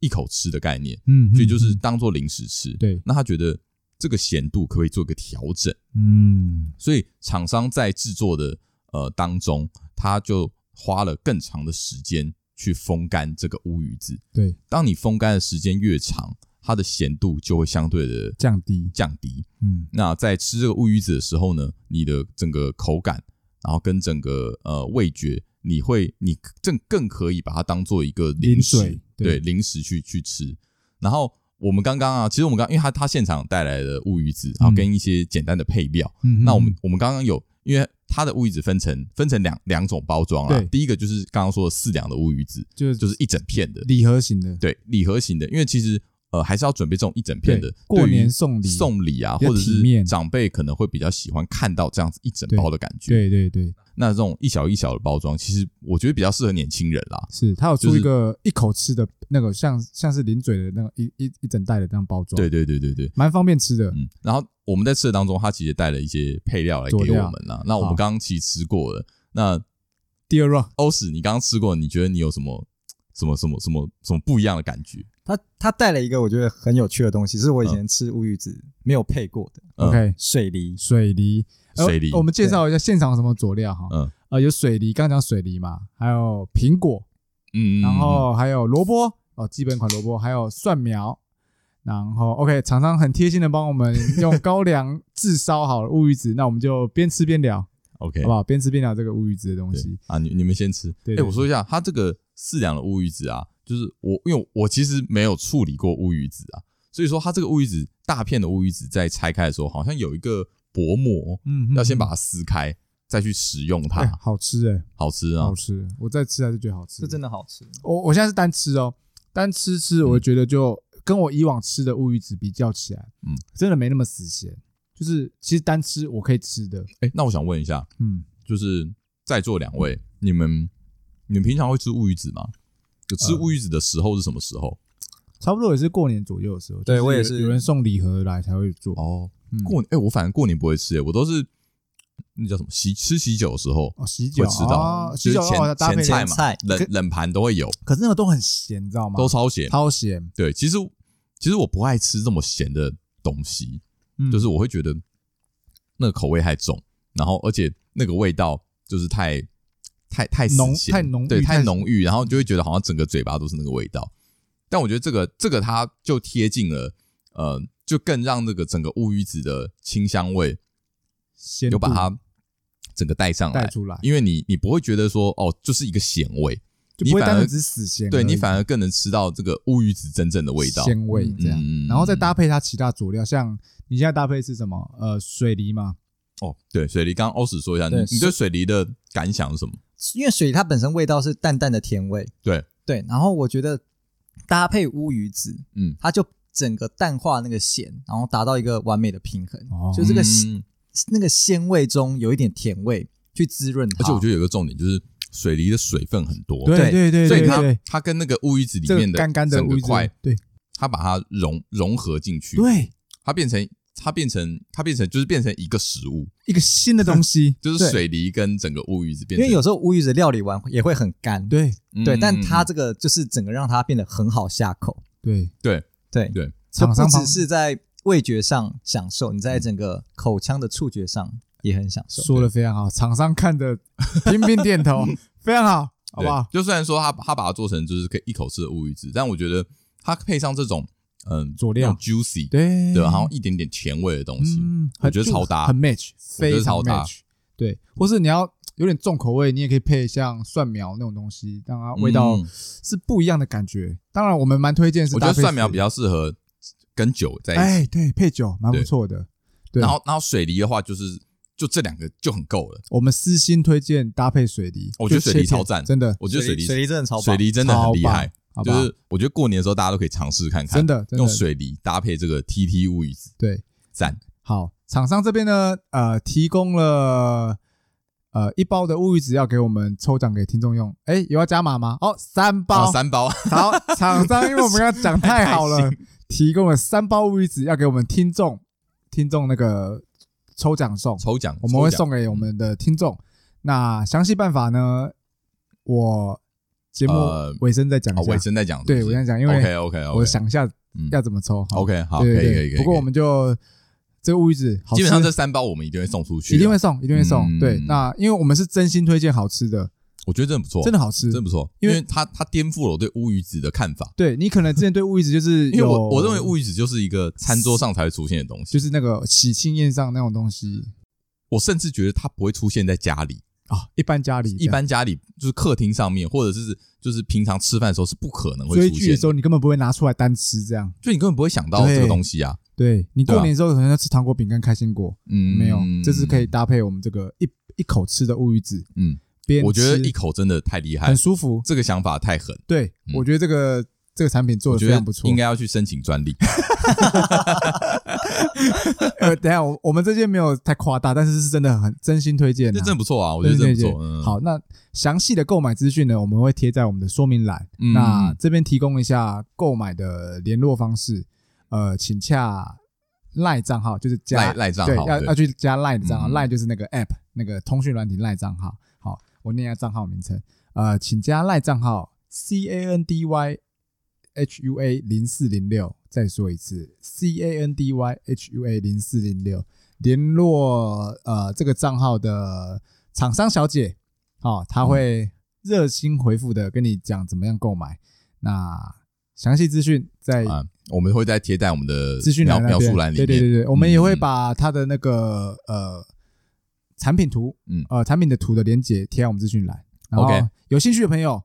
一口吃的概念，嗯，所以就是当做零食吃。对，那他觉得这个咸度可不可以做一个调整？嗯，所以厂商在制作的呃当中，他就花了更长的时间去风干这个乌鱼子。对，当你风干的时间越长，它的咸度就会相对的降低降低。嗯，那在吃这个乌鱼子的时候呢，你的整个口感，然后跟整个呃味觉。你会，你更更可以把它当做一个零食，对，零食去去吃。然后我们刚刚啊，其实我们刚，因为他他现场带来的乌鱼子，然后跟一些简单的配料。嗯，那我们我们刚刚有，因为它的乌鱼子分成分成两两种包装啊。对，第一个就是刚刚说的四两的乌鱼子，就是就是一整片的礼盒型的，对，礼盒型的，因为其实。呃，还是要准备这种一整片的，过年送礼送礼啊，或者是长辈可能会比较喜欢看到这样子一整包的感觉。对对对，那这种一小一小的包装，其实我觉得比较适合年轻人啦。是，它有出一个一口吃的那个，像像是零嘴的那个一一一整袋的这样包装。对对对对对，蛮方便吃的。嗯，然后我们在吃的当中，它其实带了一些配料来给我们啦。那我们刚刚其实吃过了。那第二 round，欧史，你刚刚吃过，你觉得你有什么什么什么什么什么不一样的感觉？他他带了一个我觉得很有趣的东西，是我以前吃乌鱼子没有配过的。OK，水梨，水梨，水梨。我们介绍一下现场什么佐料哈。嗯，呃，有水梨，刚刚讲水梨嘛，还有苹果，嗯，然后还有萝卜哦，基本款萝卜，还有蒜苗。然后 OK，厂商很贴心的帮我们用高粱炙烧好了乌鱼子，那我们就边吃边聊，OK，好不好？边吃边聊这个乌鱼子的东西啊，你你们先吃。对，哎，我说一下，它这个四两的乌鱼子啊。就是我，因为我其实没有处理过乌鱼子啊，所以说它这个乌鱼子大片的乌鱼子在拆开的时候，好像有一个薄膜，嗯，要先把它撕开，再去食用它。好吃哎，好吃啊，好吃！我再吃还是觉得好吃，这真的好吃。我我现在是单吃哦，单吃吃，我觉得就跟我以往吃的乌鱼子比较起来，嗯，真的没那么死咸。就是其实单吃我可以吃的。哎，那我想问一下，嗯，就是在座两位，你们你们平常会吃乌鱼子吗？有吃乌鱼子的时候是什么时候？差不多也是过年左右的时候。对，我也是，有人送礼盒来才会做。哦，过年哎，我反正过年不会吃，哎，我都是那叫什么喜吃喜酒的时候哦，喜酒会吃到，喜酒前搭配菜嘛，冷冷盘都会有。可是那个都很咸，你知道吗？都超咸，超咸。对，其实其实我不爱吃这么咸的东西，嗯就是我会觉得那个口味太重，然后而且那个味道就是太太太浓太浓郁对，太太浓郁，然后就会觉得好像整个嘴巴都是那个味道。但我觉得这个这个它就贴近了，呃，就更让那个整个乌鱼子的清香味鲜有把它整个带上来带出来，因为你你不会觉得说哦，就是一个咸味，你反而只死咸，对你反而更能吃到这个乌鱼子真正的味道鲜味这样，嗯然后再搭配它其他佐料，像你现在搭配是什么？呃，水梨嘛，哦，对，水梨，刚刚欧史说一下，你你对水梨的感想是什么？因为水梨它本身味道是淡淡的甜味，对，对，然后我觉得搭配乌鱼子，嗯，它就整个淡化那个咸，然后达到一个完美的平衡，哦。就这个嗯。那个鲜味中有一点甜味去滋润它，而且我觉得有个重点就是水梨的水分很多，对对对所以它对对，它跟那个乌鱼子里面的干干的乌鱼块子，，对它把它融融合进去，，对，它变成它变成它变成就是变成一个食物，一个新的东西，就是水梨跟整个乌鱼子变成，因为有时候乌鱼子料理完也会很干，对嗯对，但它这个就是整个让它变得很好下口，对，对对对，它不厂商方只是在味觉上享受，你在整个口腔的触觉上也很享受。说的非常好，厂商看着频频点头，非常好，好不好？就虽然说他他把它做成就是可以一口吃的乌鱼子，但我觉得它配上这种嗯佐料。juicy 对。对，然后一点点甜味的东西，嗯，我觉得超搭。很 match，我觉得非常超搭。match。对，或是你要有点重口味，你也可以配像蒜苗那种东西，让它味道嗯。是不一样的感觉。当然，我们蛮推荐是我觉得蒜苗比较，适合跟酒在一起，哎，对，配酒蛮不错的。对。然后然后水梨的话就是就这两个就很够了，我们私心推荐搭配水梨，我觉得水梨超赞真的，我觉得水梨水梨真的超棒水梨真的很厉害，就是我觉得过年的时候大家都可以尝试看看，真的真的用水梨搭配这个 TT 乌鱼子，对。赞，好，厂商这边呢，呃，提供了呃一包的乌鱼子要给我们抽奖给听众用。哎，有要加码吗？哦，三包，哦三包，好，厂商因为我们刚刚讲太好了，提供了三包乌鱼子要给我们听众，听众那个抽奖送，抽奖我们会送给我们的听众。那详细办法呢，我节呃目尾声再讲哦，一下。尾声再讲，对，我先讲，因为 OK OK OK，我想一下嗯要怎么抽。好。OK 好，可以可以可以，不过我们就这个乌鱼子，基本上这三包我们一定会送出去，一定会，送，一定会送。嗯。对，那因为我们是真心推荐好吃的，我觉得真的不错，真的好吃，真的不错，因为因为它它颠覆了我对乌鱼子的看法，对你可能之前对乌鱼子就是因为我我认为乌鱼子就是一个餐桌上才会出现的东西，就是那个喜庆宴上那种东西。我甚至觉得它不会出现在家里，啊，一般家里一般家里就是客厅上面，或者是就是平常吃饭的时候是不可能会追出现的，剧的时候，你根本不会拿出来单吃这样。就你根本不会想到这个东西啊，对你过年的时候可能要吃糖果、饼干、开心果，嗯，没有，这是可以搭配我们这个一一口吃的乌鱼子，嗯，边我觉得一口真的太厉害。很，舒服。这个想法太狠，对嗯。我觉得这个这个产品做得的非常不错，应该要去申请专利，呃，等下我我们这些没有太夸大，但是是真的很真心推荐啊，这真的不错啊，我觉得真的不错，嗯，好，那详细的购买资讯呢，我们会贴在我们的说明栏。嗯。那这边提供一下购买的联络方式，呃，请洽赖账号，就是加赖赖账，号对要要去加赖的账号，嗯。赖就是那个 app 那个通讯软体赖账号。好，我念一下账号名称，呃，请加赖账号 c a n d y h u a 零四零六，再说一次 c a n d y h u a 零四零六，联络呃这个账号的厂商小姐，哦，她会热心回复的跟你讲怎么样购买。那详细资讯在啊，我们会再贴在我们的资讯描描述栏里面，对对对对，我们也会嗯把它的那个呃产品图，嗯呃产品的图的连接贴在我们资讯栏。OK 有兴趣的朋友，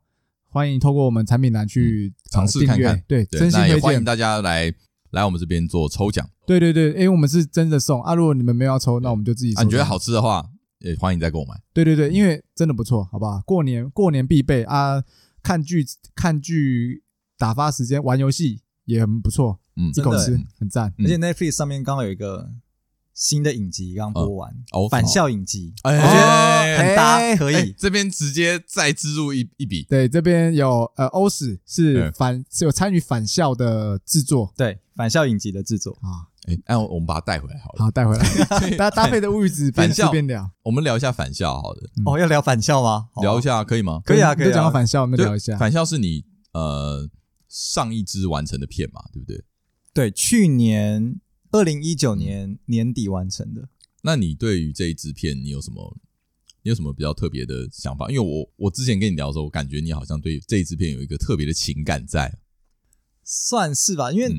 欢迎透过我们产品栏去呃尝试看看。对，对，真心欢迎大家来来我们这边做抽奖。对对对，因为我们是真的送。啊，如果你们没有要抽，那我们就自己抽。啊，你觉得好吃的话，也欢迎再购买。对对对，因为真的不错，好不好？过年过年必备。啊，看剧看剧打发时间，玩游戏也很不错，嗯。一口吃真的很赞。嗯而且 Netflix 上面刚好有一个新的影集刚播完，哦返校影集，哎我觉得很搭，哎可以。哎这边直接再置入一一笔，对，这边有呃欧史是对返是有参与返校的制作。对，返校影集的制作，啊，哎，那我们把它带回来好了。好带回来，搭搭配的乌鱼子边吃返校。边聊，我们聊一下返校，好的，嗯哦，要聊返校吗？聊一下可以吗？可以啊可以讲到返校，我们聊一下。返校是你呃上一支完成的片嘛，对不对？对，去年二零一九年年底完成的。那你对于这一支片，你有什么？你有什么比较特别的想法？因为我我之前跟你聊的时候，我感觉你好像对这一支片有一个特别的情感在，算是吧。因为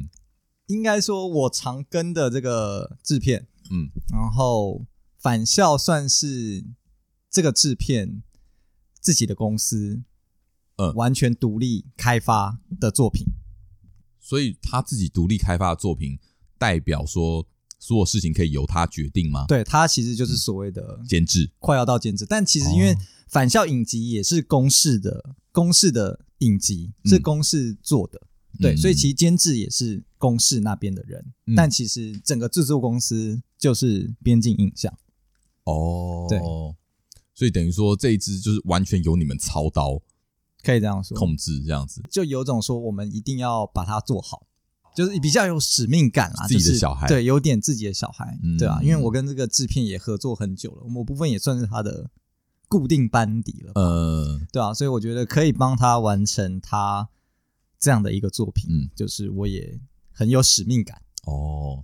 应该说，我常跟的这个制片，嗯，然后返校算是这个制片自己的公司，嗯，完全独立开发的作品，所以他自己独立开发的作品，代表说。所有事情可以由他决定吗？对，他其实就是所谓的监制，快要到监制。但其实因为返校影集也是公式的，公式的影集是公式做的，嗯、对，所以其实监制也是公式那边的人。嗯、但其实整个制作公司就是边境影像。哦，对，所以等于说这一支就是完全由你们操刀，可以这样说，控制这样子，就有种说我们一定要把它做好。就是比较有使命感啦，自己的小孩，对，有点自己的小孩，对啊，因为我跟这个制片也合作很久了，某部分也算是他的固定班底了，呃，对啊，所以我觉得可以帮他完成他这样的一个作品，嗯，就是我也很有使命感。哦。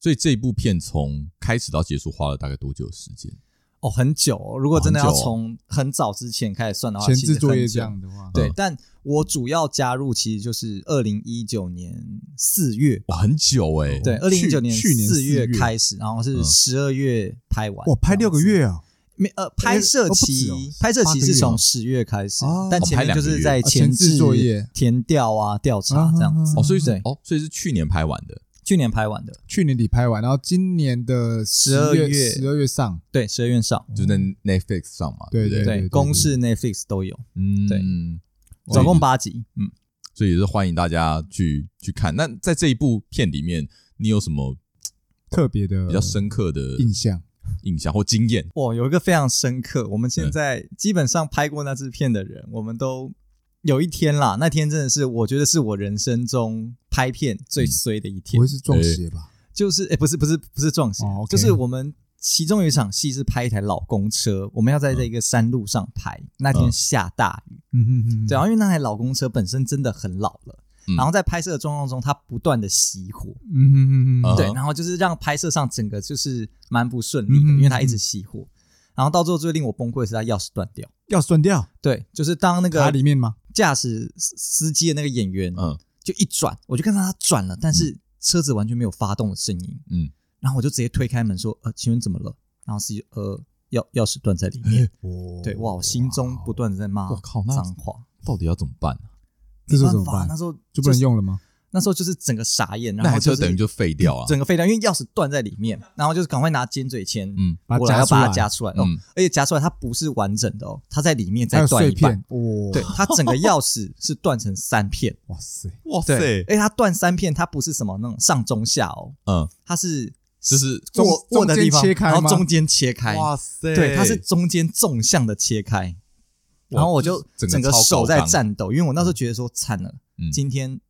所以这一部片从开始到结束花了大概多久的时间？哦，很久哦。如果真的要从很早之前开始算的话，前置作业这样的话，对。但我主要加入其实就是二零一九年四月，哇，很久哎。对，二零一九年四月开始，然后是十二月拍完。哇，拍六个月啊？没呃，拍摄期拍摄期是从十月开始，但前面就是在前置作业、填调啊、调查这样子。哦，所以是哦，所以是去年拍完的。去年拍完的，去年底拍完，然后今年的十二月。十二月上，对，十二月上，就在 Netflix 上嘛，对对对，公式 Netflix 都有，嗯，对，总共八集，嗯，所以也是欢迎大家去去看。那在这一部片里面，你有什么特别的、比较深刻的印象、印象或经验？哇，有一个非常深刻，我们现在基本上拍过那支片的人，我们都。有一天啦，那天真的是我觉得是我人生中拍片最衰的一天。不会是撞邪吧？就是哎，不是不是不是撞邪，就是我们其中有一场戏是拍一台老公车，我们要在这个山路上拍。那天下大雨，嗯嗯嗯，对啊，因为那台老公车本身真的很老了，然后在拍摄的状况中，它不断的熄火，嗯嗯嗯，对，然后就是让拍摄上整个就是蛮不顺利的，因为它一直熄火。然后到最后最令我崩溃的是，它钥匙断掉，钥匙断掉，对，就是当那个卡里面吗？驾驶司机的那个演员，嗯，就一转，我就看到他转了，但是车子完全没有发动的声音，嗯，然后我就直接推开门说：“呃，请问怎么了？”然后司机呃，钥钥匙断在里面，对，哇，我心中不断的在骂，我靠，脏话，到底要怎么办呢？这时候怎么办？那时候就不能用了吗？那时候就是整个傻眼，然后就等于就废掉啊，整个废掉，因为钥匙断在里面，然后就是赶快拿尖嘴钳，嗯，过来要把它夹出来，哦，而且夹出来它不是完整的哦，它在里面再断一半，哇，对，它整个钥匙是断成三片，哇塞，哇塞，而且它断三片，它不是什么那种上中下哦，嗯，它是就是握握的地方，然后中间切开，哇塞，对，它是中间纵向的切开，然后我就整个手在颤抖，因为我那时候觉得说惨了，今天。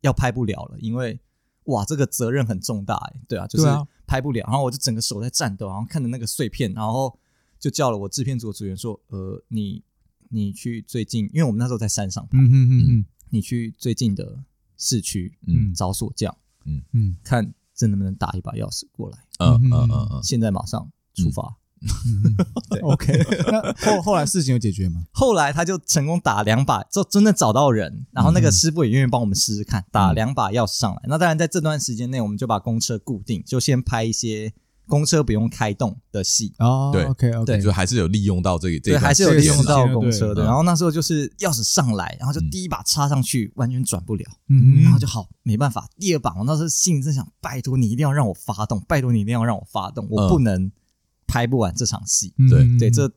要拍不了了，因为哇，这个责任很重大哎，对啊，就是拍不了。然后我就整个手在颤抖，然后看着那个碎片，然后就叫了我制片组的组员说：“呃，你你去最近，因为我们那时候在山上拍，嗯嗯嗯，你去最近的市区，嗯，找锁匠，嗯嗯，看这能不能打一把钥匙过来，嗯嗯嗯嗯，现在马上出发。” 嗯，对，OK。那后后来事情有解决吗？后来他就成功打两把，就真的找到人，然后那个师傅也愿意帮我们试试看，打两把钥匙上来。那当然在这段时间内，我们就把公车固定，就先拍一些公车不用开动的戏。哦，对，OK OK，就还是有利用到这个，对，还是有利用到公车的。然后那时候就是钥匙上来，然后就第一把插上去，完全转不了，嗯，然后就好，没办法。第二把，我那时候心里在想，拜托你一定要让我发动，拜托你一定要让我发动，我不能。拍不完这场戏，对对，这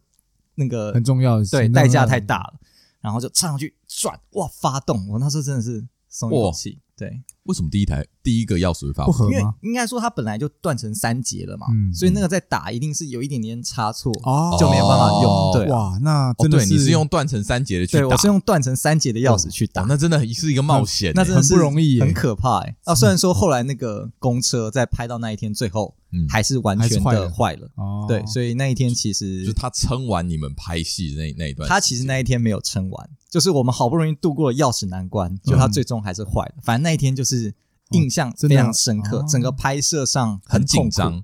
那个很重要的，对，代价太大了。然后就唱上去转，哇，发动！我那时候真的是松一口气。对，为什么第一台第一个钥匙会发动？因为应该说它本来就断成三节了嘛，所以那个在打一定是有一点点差错，就没有办法用。对，哇，那真的是你是用断成三节的去打？对，我是用断成三节的钥匙去打，那真的是一个冒险，那真的是不容易，很可怕。哎，啊，虽然说后来那个公车在拍到那一天最后。还是完全的坏了，哦对，所以那一天其实就他撑完你们拍戏那那一段，他其实那一天没有撑完，就是我们好不容易度过了钥匙难关，就他最终还是坏了。反正那一天就是印象非常深刻，哦、整个拍摄上很紧张，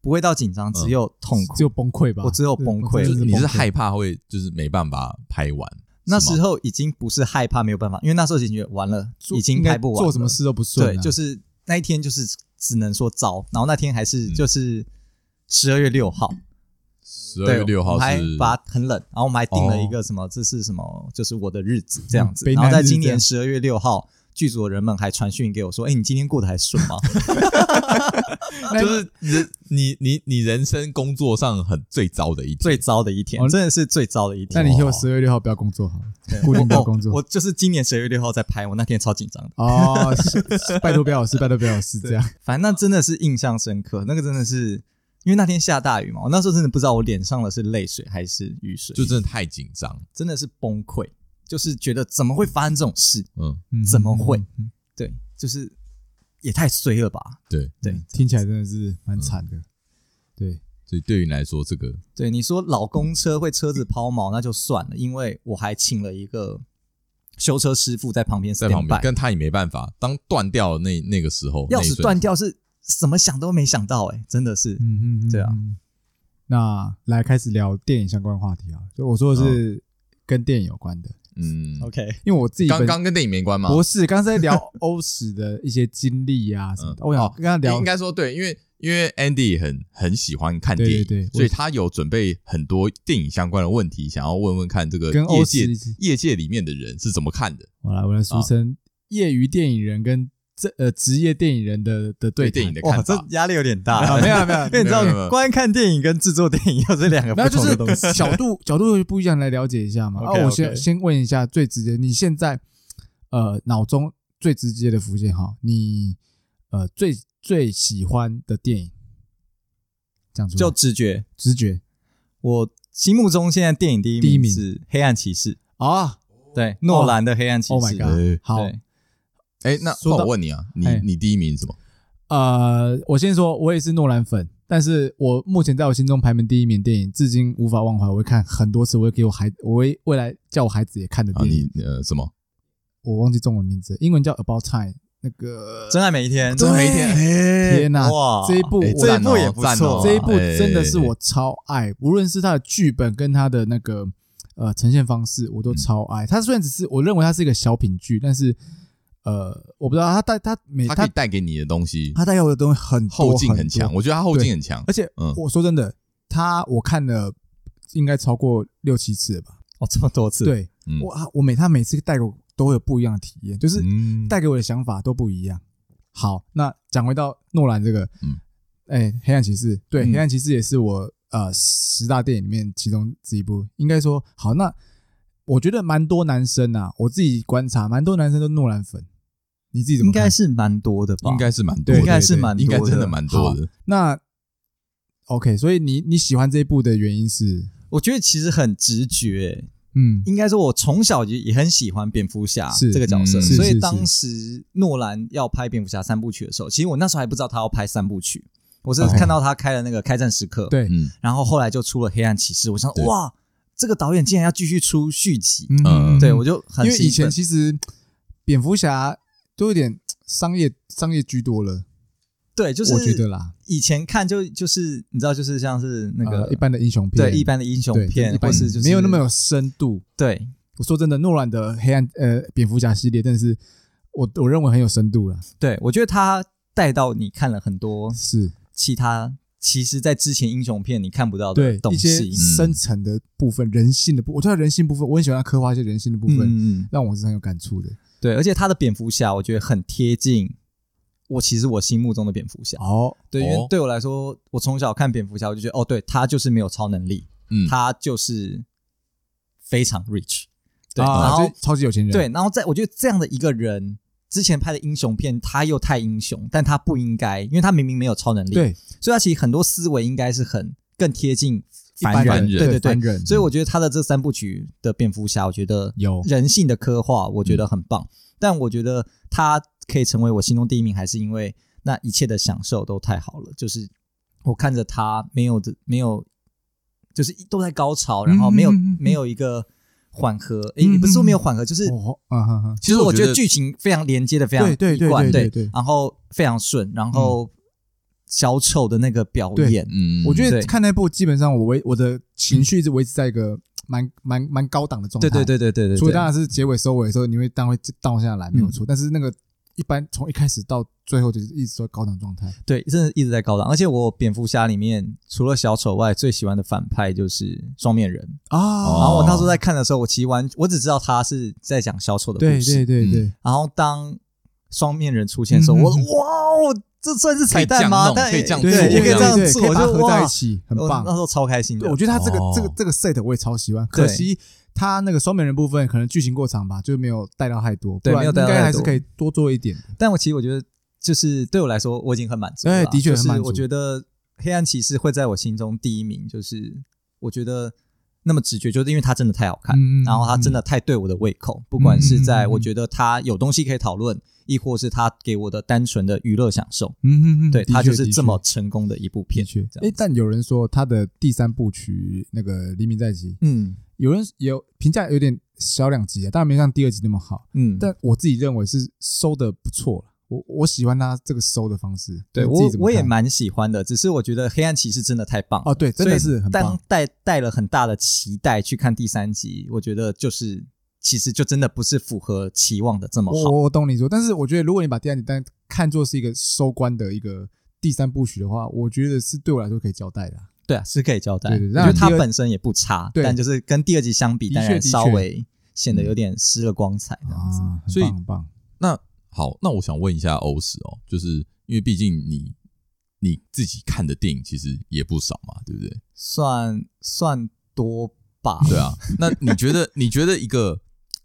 不会到紧张，只有痛苦，只有崩溃吧？我只有崩溃，你是害怕会就是没办法拍完？那时候已经不是害怕没有办法，因为那时候已经觉得完了，已经拍不完，做什么事都不顺、啊。对，就是那一天就是只能说糟，然后那天还是就是十二月六号，十二月六号是还把很冷，然后我们还定了一个什么，这是什么？就是我的日子这样子。然后在今年十二月六号。剧组的人们还传讯给我说：“哎、欸，你今天过得还顺吗？” 就是人，你你你人生工作上很最糟的一天，最糟的一天，真的是最糟的一天。那你以后十月六号不要工作好，固定不要工作。我就是今年十月六号在拍，我那天超紧张的。哦，拜托不要有事，拜托不要有事，这样。反正那真的是印象深刻，那个真的是因为那天下大雨嘛，我那时候真的不知道我脸上的是泪水还是雨水，就真的太紧张，真的是崩溃。就是觉得怎么会发生这种事？嗯，怎么会？对，就是也太衰了吧？对对，听起来真的是蛮惨的。对，所以对于你来说，这个对你说老公车会车子抛锚，那就算了，因为我还请了一个修车师傅在旁边，在旁边，跟他也没办法。当断掉那那个时候，钥匙断掉是怎么想都没想到，哎，真的是，嗯嗯，对啊。那来开始聊电影相关话题啊，就我说的是跟电影有关的。嗯，OK，因为我自己刚刚跟电影没关吗？不是，刚才聊欧史的一些经历啊什么的。我想跟他聊，应该说对，因为因为 Andy 很很喜欢看电影，对，所以他有准备很多电影相关的问题，想要问问看这个业界业界里面的人是怎么看的。我来，我来俗称业余电影人跟。这呃，职业电影人的的对电影的看法，这压力有点大。没有没有，因为你知道，观看电影跟制作电影又是 两个不同的东西，角度角度不一样，来了解一下嘛。啊，我先先问一下最直接，你现在呃脑中最直接的浮现哈，你呃最最喜欢的电影，讲出来就直觉直觉。我心目中现在电影第一名是《黑暗骑士》啊，对，诺兰的《黑暗骑士》。Oh my god！好。哎，那我问你啊，你你第一名是什么？呃，我先说，我也是诺兰粉，但是我目前在我心中排名第一名电影，至今无法忘怀。我会看很多次，我会给我孩，我会未来叫我孩子也看的电影。你呃什么？我忘记中文名字，英文叫 About Time。那个真爱每一天，真爱每一天。天哪，哇，这一部这一部也不错，这一部真的是我超爱，无论是它的剧本跟它的那个呃呈现方式，我都超爱。它虽然只是我认为它是一个小品剧，但是。呃，我不知道他带他每他可以带给你的东西，他带给我的东西很后劲很强，我觉得他后劲很强，而且我说真的，他我看了应该超过六七次了吧？哦，这么多次？对，我我每他每次带给我都会有不一样的体验，就是带给我的想法都不一样。好，那讲回到诺兰这个，嗯，哎，黑暗骑士，对，黑暗骑士也是我呃十大电影里面其中之一部，应该说好，那我觉得蛮多男生啊，我自己观察，蛮多男生都诺兰粉。你自己怎么看？应该是蛮多的吧？应该是蛮多的，应该是蛮多，应该真的蛮多的。那 OK，所以你你喜欢这一部的原因是？我觉得其实很直觉，嗯，应该说我从小就也很喜欢蝙蝠侠这个角色，所以当时诺兰要拍蝙蝠侠三部曲的时候，其实我那时候还不知道他要拍三部曲，我是看到他开了那个开战时刻，对，然后后来就出了黑暗骑士，我想哇，这个导演竟然要继续出续集，嗯，对我就很因为以前其实蝙蝠侠。都有点商业商业居多了，对，就是我觉得啦。以前看就就是你知道，就是像是那个一般的英雄片，对，一般的英雄片，或是就是没有那么有深度。对，我说真的，诺兰的黑暗呃蝙蝠侠系列，但是我我认为很有深度了。对，我觉得他带到你看了很多是其他，其实在之前英雄片你看不到的东西，一些深层的部分，人性的部分，我觉得人性部分，我很喜欢他刻画一些人性的部分，嗯，让我是很有感触的。对，而且他的蝙蝠侠，我觉得很贴近我其实我心目中的蝙蝠侠。哦，对，因为对我来说，我从小看蝙蝠侠，我就觉得，哦，对，他就是没有超能力，嗯，他就是非常 rich，对，然后超级有钱人，对，然后在我觉得这样的一个人，之前拍的英雄片，他又太英雄，但他不应该，因为他明明没有超能力，对，所以他其实很多思维应该是很更贴近。凡人，对对对，所以我觉得他的这三部曲的蝙蝠侠，我觉得有。人性的刻画，我觉得很棒。但我觉得他可以成为我心中第一名，还是因为那一切的享受都太好了。就是我看着他没有的，没有，就是都在高潮，然后没有没有一个缓和，诶，也不是说没有缓和，就是其实我觉得剧情非常连接的非常对对对对对，然后非常顺，然后小丑的那个表演，嗯，我觉得看那部基本上我维我的情绪一直维持在一个蛮蛮蛮高档的状态，对对对对对对，除了当然是结尾收尾的时候你会当会倒下来没有错，但是那个。一般从一开始到最后就是一直在高档状态，对，真的一直在高档。而且我蝙蝠侠里面除了小丑外，最喜欢的反派就是双面人。啊。然后我那时候在看的时候，我其实完我只知道他是在讲小丑的故事，对对对对。然后当双面人出现的时候，我哇哦，这算是彩蛋吗？可以这样对，也可以这样做，我就合在一起，很棒。那时候超开心的。我觉得他这个这个这个 set 我也超喜欢，可惜。他那个双美人部分可能剧情过长吧，就没有带到太多。对，没有带到太多，应该还是可以多做一点。但我其实我觉得，就是对我来说，我已经很满足了。哎，的确很满足。我觉得黑暗骑士会在我心中第一名，就是我觉得那么直觉，就是因为它真的太好看，然后它真的太对我的胃口。不管是在我觉得它有东西可以讨论，亦或是他给我的单纯的娱乐享受。嗯嗯嗯，对，他就是这么成功的一部片。哎，但有人说他的第三部曲那个《黎明在即》，嗯。有人有评价有点小两极啊，当然没像第二集那么好，嗯，但我自己认为是收的不错了。我我喜欢他这个收的方式，对我我也蛮喜欢的。只是我觉得黑暗骑士真的太棒哦，对，真的是很棒。当带带了很大的期待去看第三集，我觉得就是其实就真的不是符合期望的这么好。我我懂你说，但是我觉得如果你把第二集单看作是一个收官的一个第三部曲的话，我觉得是对我来说可以交代的。对啊，是可以交代。因为它本身也不差，但就是跟第二集相比，当然稍微显得有点失了光彩这样子。所以很棒。那好，那我想问一下欧史哦，就是因为毕竟你你自己看的电影其实也不少嘛，对不对？算算多吧。对啊，那你觉得你觉得一个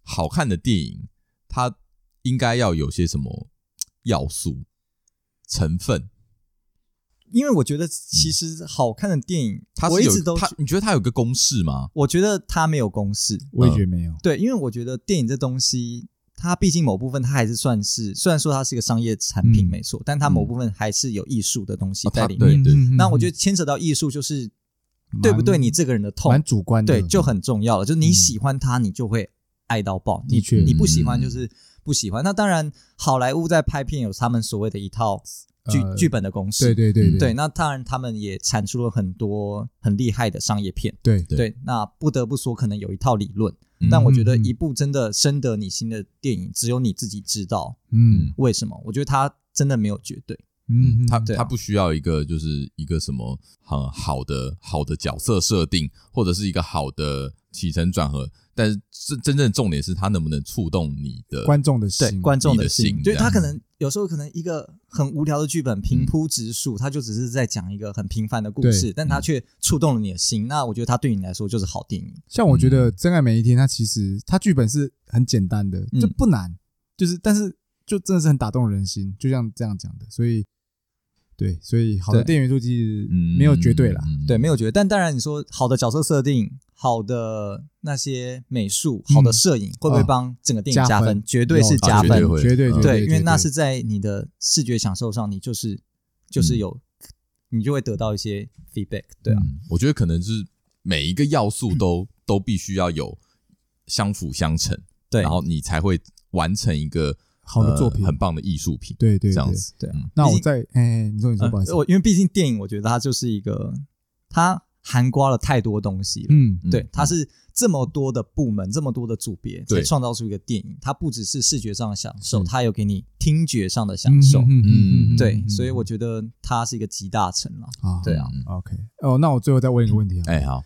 好看的电影，它应该要有些什么要素成分？因为我觉得，其实好看的电影，它我一直都，你觉得它有个公式吗？我觉得它没有公式，我也觉得没有。对，因为我觉得电影这东西，它毕竟某部分它还是算是，虽然说它是一个商业产品没错，但它某部分还是有艺术的东西在里面。对，那我觉得牵扯到艺术，就是对不对？你这个人的痛，蛮主观的，对，就很重要了。就是你喜欢它，你就会爱到爆；你你不喜欢，就是不喜欢。那当然，好莱坞在拍片有他们所谓的一套。剧剧本的公式，对对对对，对，那当然他们也产出了很多很厉害的商业片，对。对，那不得不说可能有一套理论，但我觉得一部真的深得你心的电影，只有你自己知道，嗯，为什么？我觉得它真的没有绝对，嗯，它它不需要一个就是一个什么很好的好的角色设定，或者是一个好的起承转合。但是，真真正重点是他能不能触动你的观众的心，观众的心。对，他可能有时候可能一个很无聊的剧本，平铺直述，他就只是在讲一个很平凡的故事，但他却触动了你的心。那我觉得他对你来说就是好电影。像我觉得《真爱每一天》，它其实它剧本是很简单的，就不难，就是但是就真的是很打动人心，就像这样讲的。所以。对，所以好的电影元素其实没有绝对啦，对，没有绝对。但当然，你说好的角色设定、好的那些美术、好的摄影，会不会帮整个电影加分？绝对是加分，绝对对，因为那是在你的视觉享受上，你就是就是有，你就会得到一些 feedback。对啊，我觉得可能是每一个要素都 都必须要有相辅相成，对，然后你才会完成一个。好的作品，很棒的艺术品，对对，这样子，对。那我再，哎，你说你说，不好意思，我因为毕竟电影，我觉得它就是一个，它涵盖了太多东西了，嗯，对，它是这么多的部门，这么多的组别，才创造出一个电影。它不只是视觉上的享受，它有给你听觉上的享受，嗯，对，所以我觉得它是一个集大成了，啊，对啊，OK，哦，那我最后再问一个问题啊，哎，好，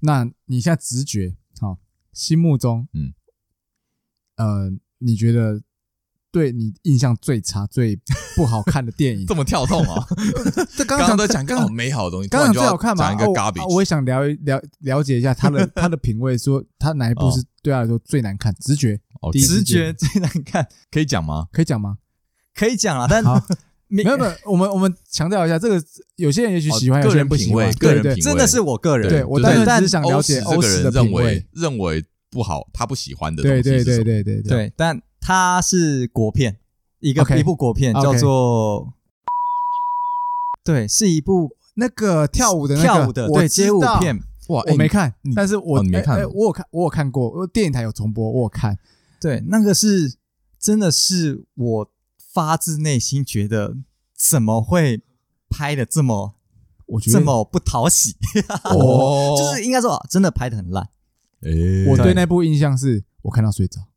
那你现在直觉，好，心目中，嗯，呃，你觉得？对你印象最差、最不好看的电影，这么跳痛啊！这刚刚讲刚刚美好的东西，刚刚最好看嘛？讲一个 garbage，我也想了了了解一下他的 他的品味，说他哪一部是对他来说最难看？直觉，直觉最难看，可以讲吗？可以讲吗？可以讲啊，但没有没有，我们我们强调一下，这个有些人也许喜欢，有些人不喜欢，个人品味，真的是我个人，对我单纯只是想了解欧石的品味，认为不好，他不喜欢的东西，对对对对对对，但。它是国片，一个一部国片叫做，对，是一部那个跳舞的跳舞的对街舞片，哇，我没看，但是我你没看，我有看，我有看过，我电影台有重播，我有看。对，那个是真的是我发自内心觉得怎么会拍的这么，我觉得这么不讨喜。哦，就是应该说真的拍的很烂。诶，我对那部印象是我看到睡着。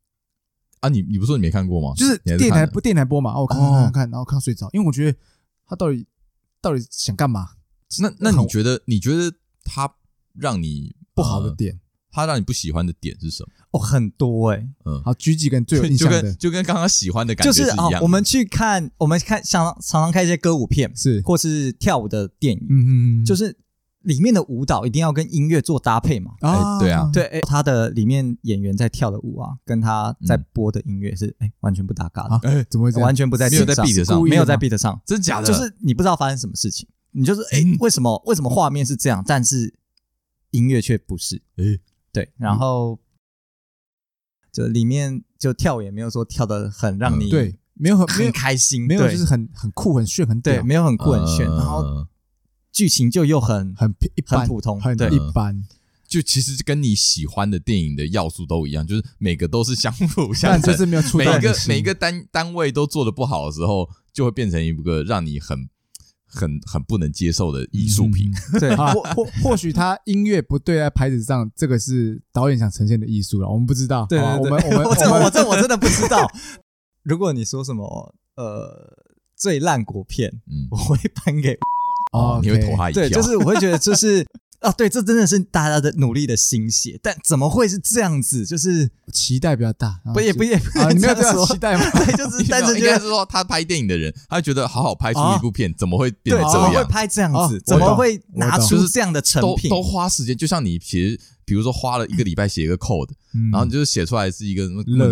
啊，你你不是说你没看过吗？就是电台不电台播嘛，我看看看，然后看到睡着，因为我觉得他到底到底想干嘛？那那你觉得你觉得他让你不好的点，他让你不喜欢的点是什么？哦，很多哎，嗯，好，举几个最有印象的，就跟刚刚喜欢的感觉是一样。我们去看，我们看常常常看一些歌舞片，是或是跳舞的电影，嗯嗯，就是。里面的舞蹈一定要跟音乐做搭配嘛？啊，对啊，对，他的里面演员在跳的舞啊，跟他在播的音乐是哎完全不搭嘎的，哎，怎么会这样？完全不在，没有在 beat 上，没有在 beat 上，真假的？就是你不知道发生什么事情，你就是哎，为什么为什么画面是这样，但是音乐却不是？哎，对，然后就里面就跳也没有说跳的很让你对，没有很很开心，没有就是很很酷很炫很对，没有很酷很炫，然后。剧情就又很很一般很普通，很一般。就其实跟你喜欢的电影的要素都一样，就是每个都是相辅相成，但就是没有出每一个每一个单单位都做的不好的时候，就会变成一个让你很很很不能接受的艺术品。对，或或或许他音乐不对，在牌子上，这个是导演想呈现的艺术了，我们不知道。对，我们我们我这我这我真的不知道。如果你说什么呃最烂国片，嗯，我会颁给。哦，你会投他一票？对，就是我会觉得，就是啊，对，这真的是大家的努力的心血，但怎么会是这样子？就是期待比较大，不也不也，你没有这样期待吗？对，就是，但是应该是说，他拍电影的人，他觉得好好拍出一部片，怎么会变成这样？怎么会拍这样子？怎么会拿出这样的成品？都花时间，就像你其实。比如说花了一个礼拜写一个 code，然后你就是写出来是一个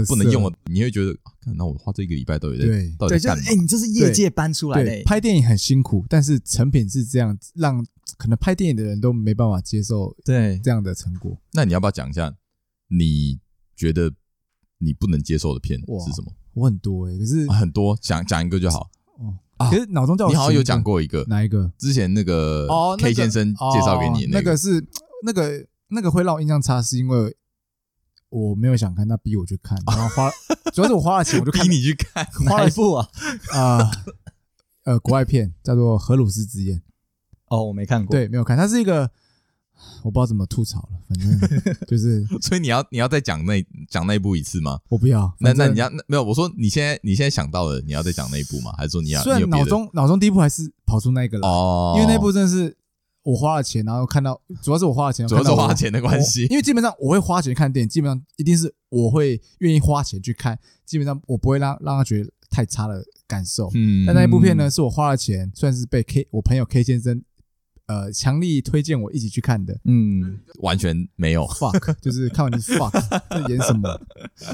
不能用的，你会觉得，那我花这一个礼拜都有在到底干嘛？哎，你这是业界搬出来的。拍电影很辛苦，但是成品是这样，让可能拍电影的人都没办法接受。对这样的成果，那你要不要讲一下？你觉得你不能接受的片是什么？我很多哎，可是很多，讲讲一个就好。哦，其实脑中叫你好像有讲过一个，哪一个？之前那个 K 先生介绍给你那个是那个。那个会让我印象差，是因为我没有想看，他逼我去看，然后花，主要是我花了钱，我就看 逼你去看，花了一部啊啊呃国外片叫做《荷鲁斯之眼》哦，我没看过，对，没有看，它是一个我不知道怎么吐槽了，反正 就是，所以你要你要再讲那讲那一部一次吗？我不要，那那你要那没有，我说你现在你现在想到了，你要再讲那一部吗？还是说你要？虽然脑中脑中第一部还是跑出那个来哦，因为那部真的是。我花了钱，然后看到，主要是我花了钱，主要是花钱的关系。因为基本上我会花钱看电影，基本上一定是我会愿意花钱去看，基本上我不会让让他觉得太差的感受。嗯，但那一部片呢，是我花了钱，算是被 K 我朋友 K 先生呃强力推荐我一起去看的。嗯，完全没有 fuck，就是看完就是 fuck，在演什么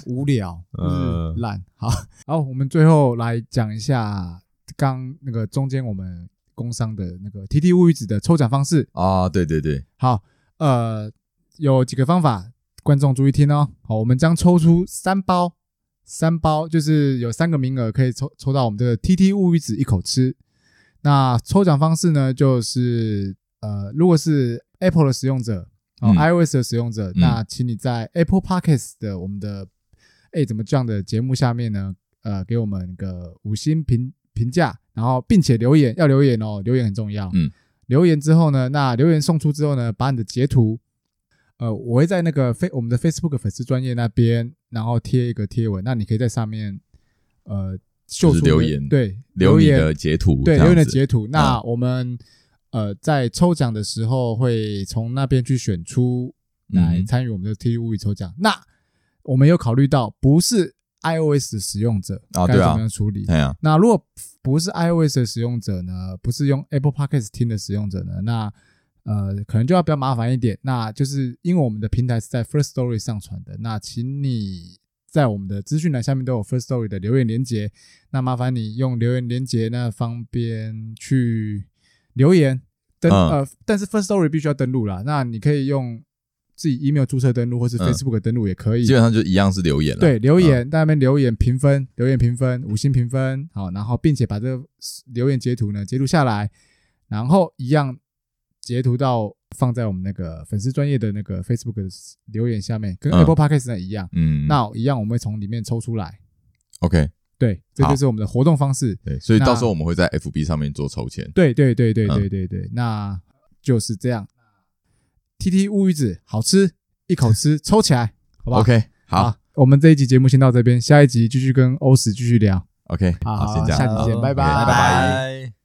无聊，就是烂。好，好，我们最后来讲一下刚那个中间我们。工商的那个 TT 物语子的抽奖方式啊，对对对，好，呃，有几个方法，观众注意听哦。好，我们将抽出三包，三包就是有三个名额可以抽抽到我们这个 TT 物语子一口吃。那抽奖方式呢，就是呃，如果是 Apple 的使用者，哦、嗯、iOS 的使用者，嗯、那请你在 Apple Podcast 的我们的哎怎么这样的节目下面呢，呃，给我们个五星评评价。然后，并且留言要留言哦，留言很重要。嗯，留言之后呢，那留言送出之后呢，把你的截图，呃，我会在那个非我们的 Facebook 粉丝专业那边，然后贴一个贴文，那你可以在上面，呃，秀出留言，对，留言的截图，对，留言的截图。那我们呃在抽奖的时候会从那边去选出来参与我们的语抽奖。那我们有考虑到不是。iOS 的使用者该怎么样处理？对啊，那如果不是 iOS 的使用者呢？不是用 Apple Podcast 听的使用者呢？那呃，可能就要比较麻烦一点。那就是因为我们的平台是在 First Story 上传的，那请你在我们的资讯栏下面都有 First Story 的留言连接。那麻烦你用留言连接那方便去留言登呃，但是 First Story 必须要登录啦。那你可以用。自己 email 注册登录，或是 Facebook 登录也可以，基本上就一样是留言了。对，留言在那边留言评分，留言评分，五星评分，好，然后并且把这个留言截图呢截图下来，然后一样截图到放在我们那个粉丝专业的那个 Facebook 的留言下面，跟 Apple Podcast 呢一样。嗯，那一样我们会从里面抽出来。OK，对，这就是我们的活动方式。对，所以到时候我们会在 FB 上面做抽签。对对对对对对对，那就是这样。TT 乌鱼子好吃，一口吃，抽起来，好不好？OK，好，我们这一集节目先到这边，下一集继续跟欧史继续聊。OK，好，下期见，拜拜，拜拜。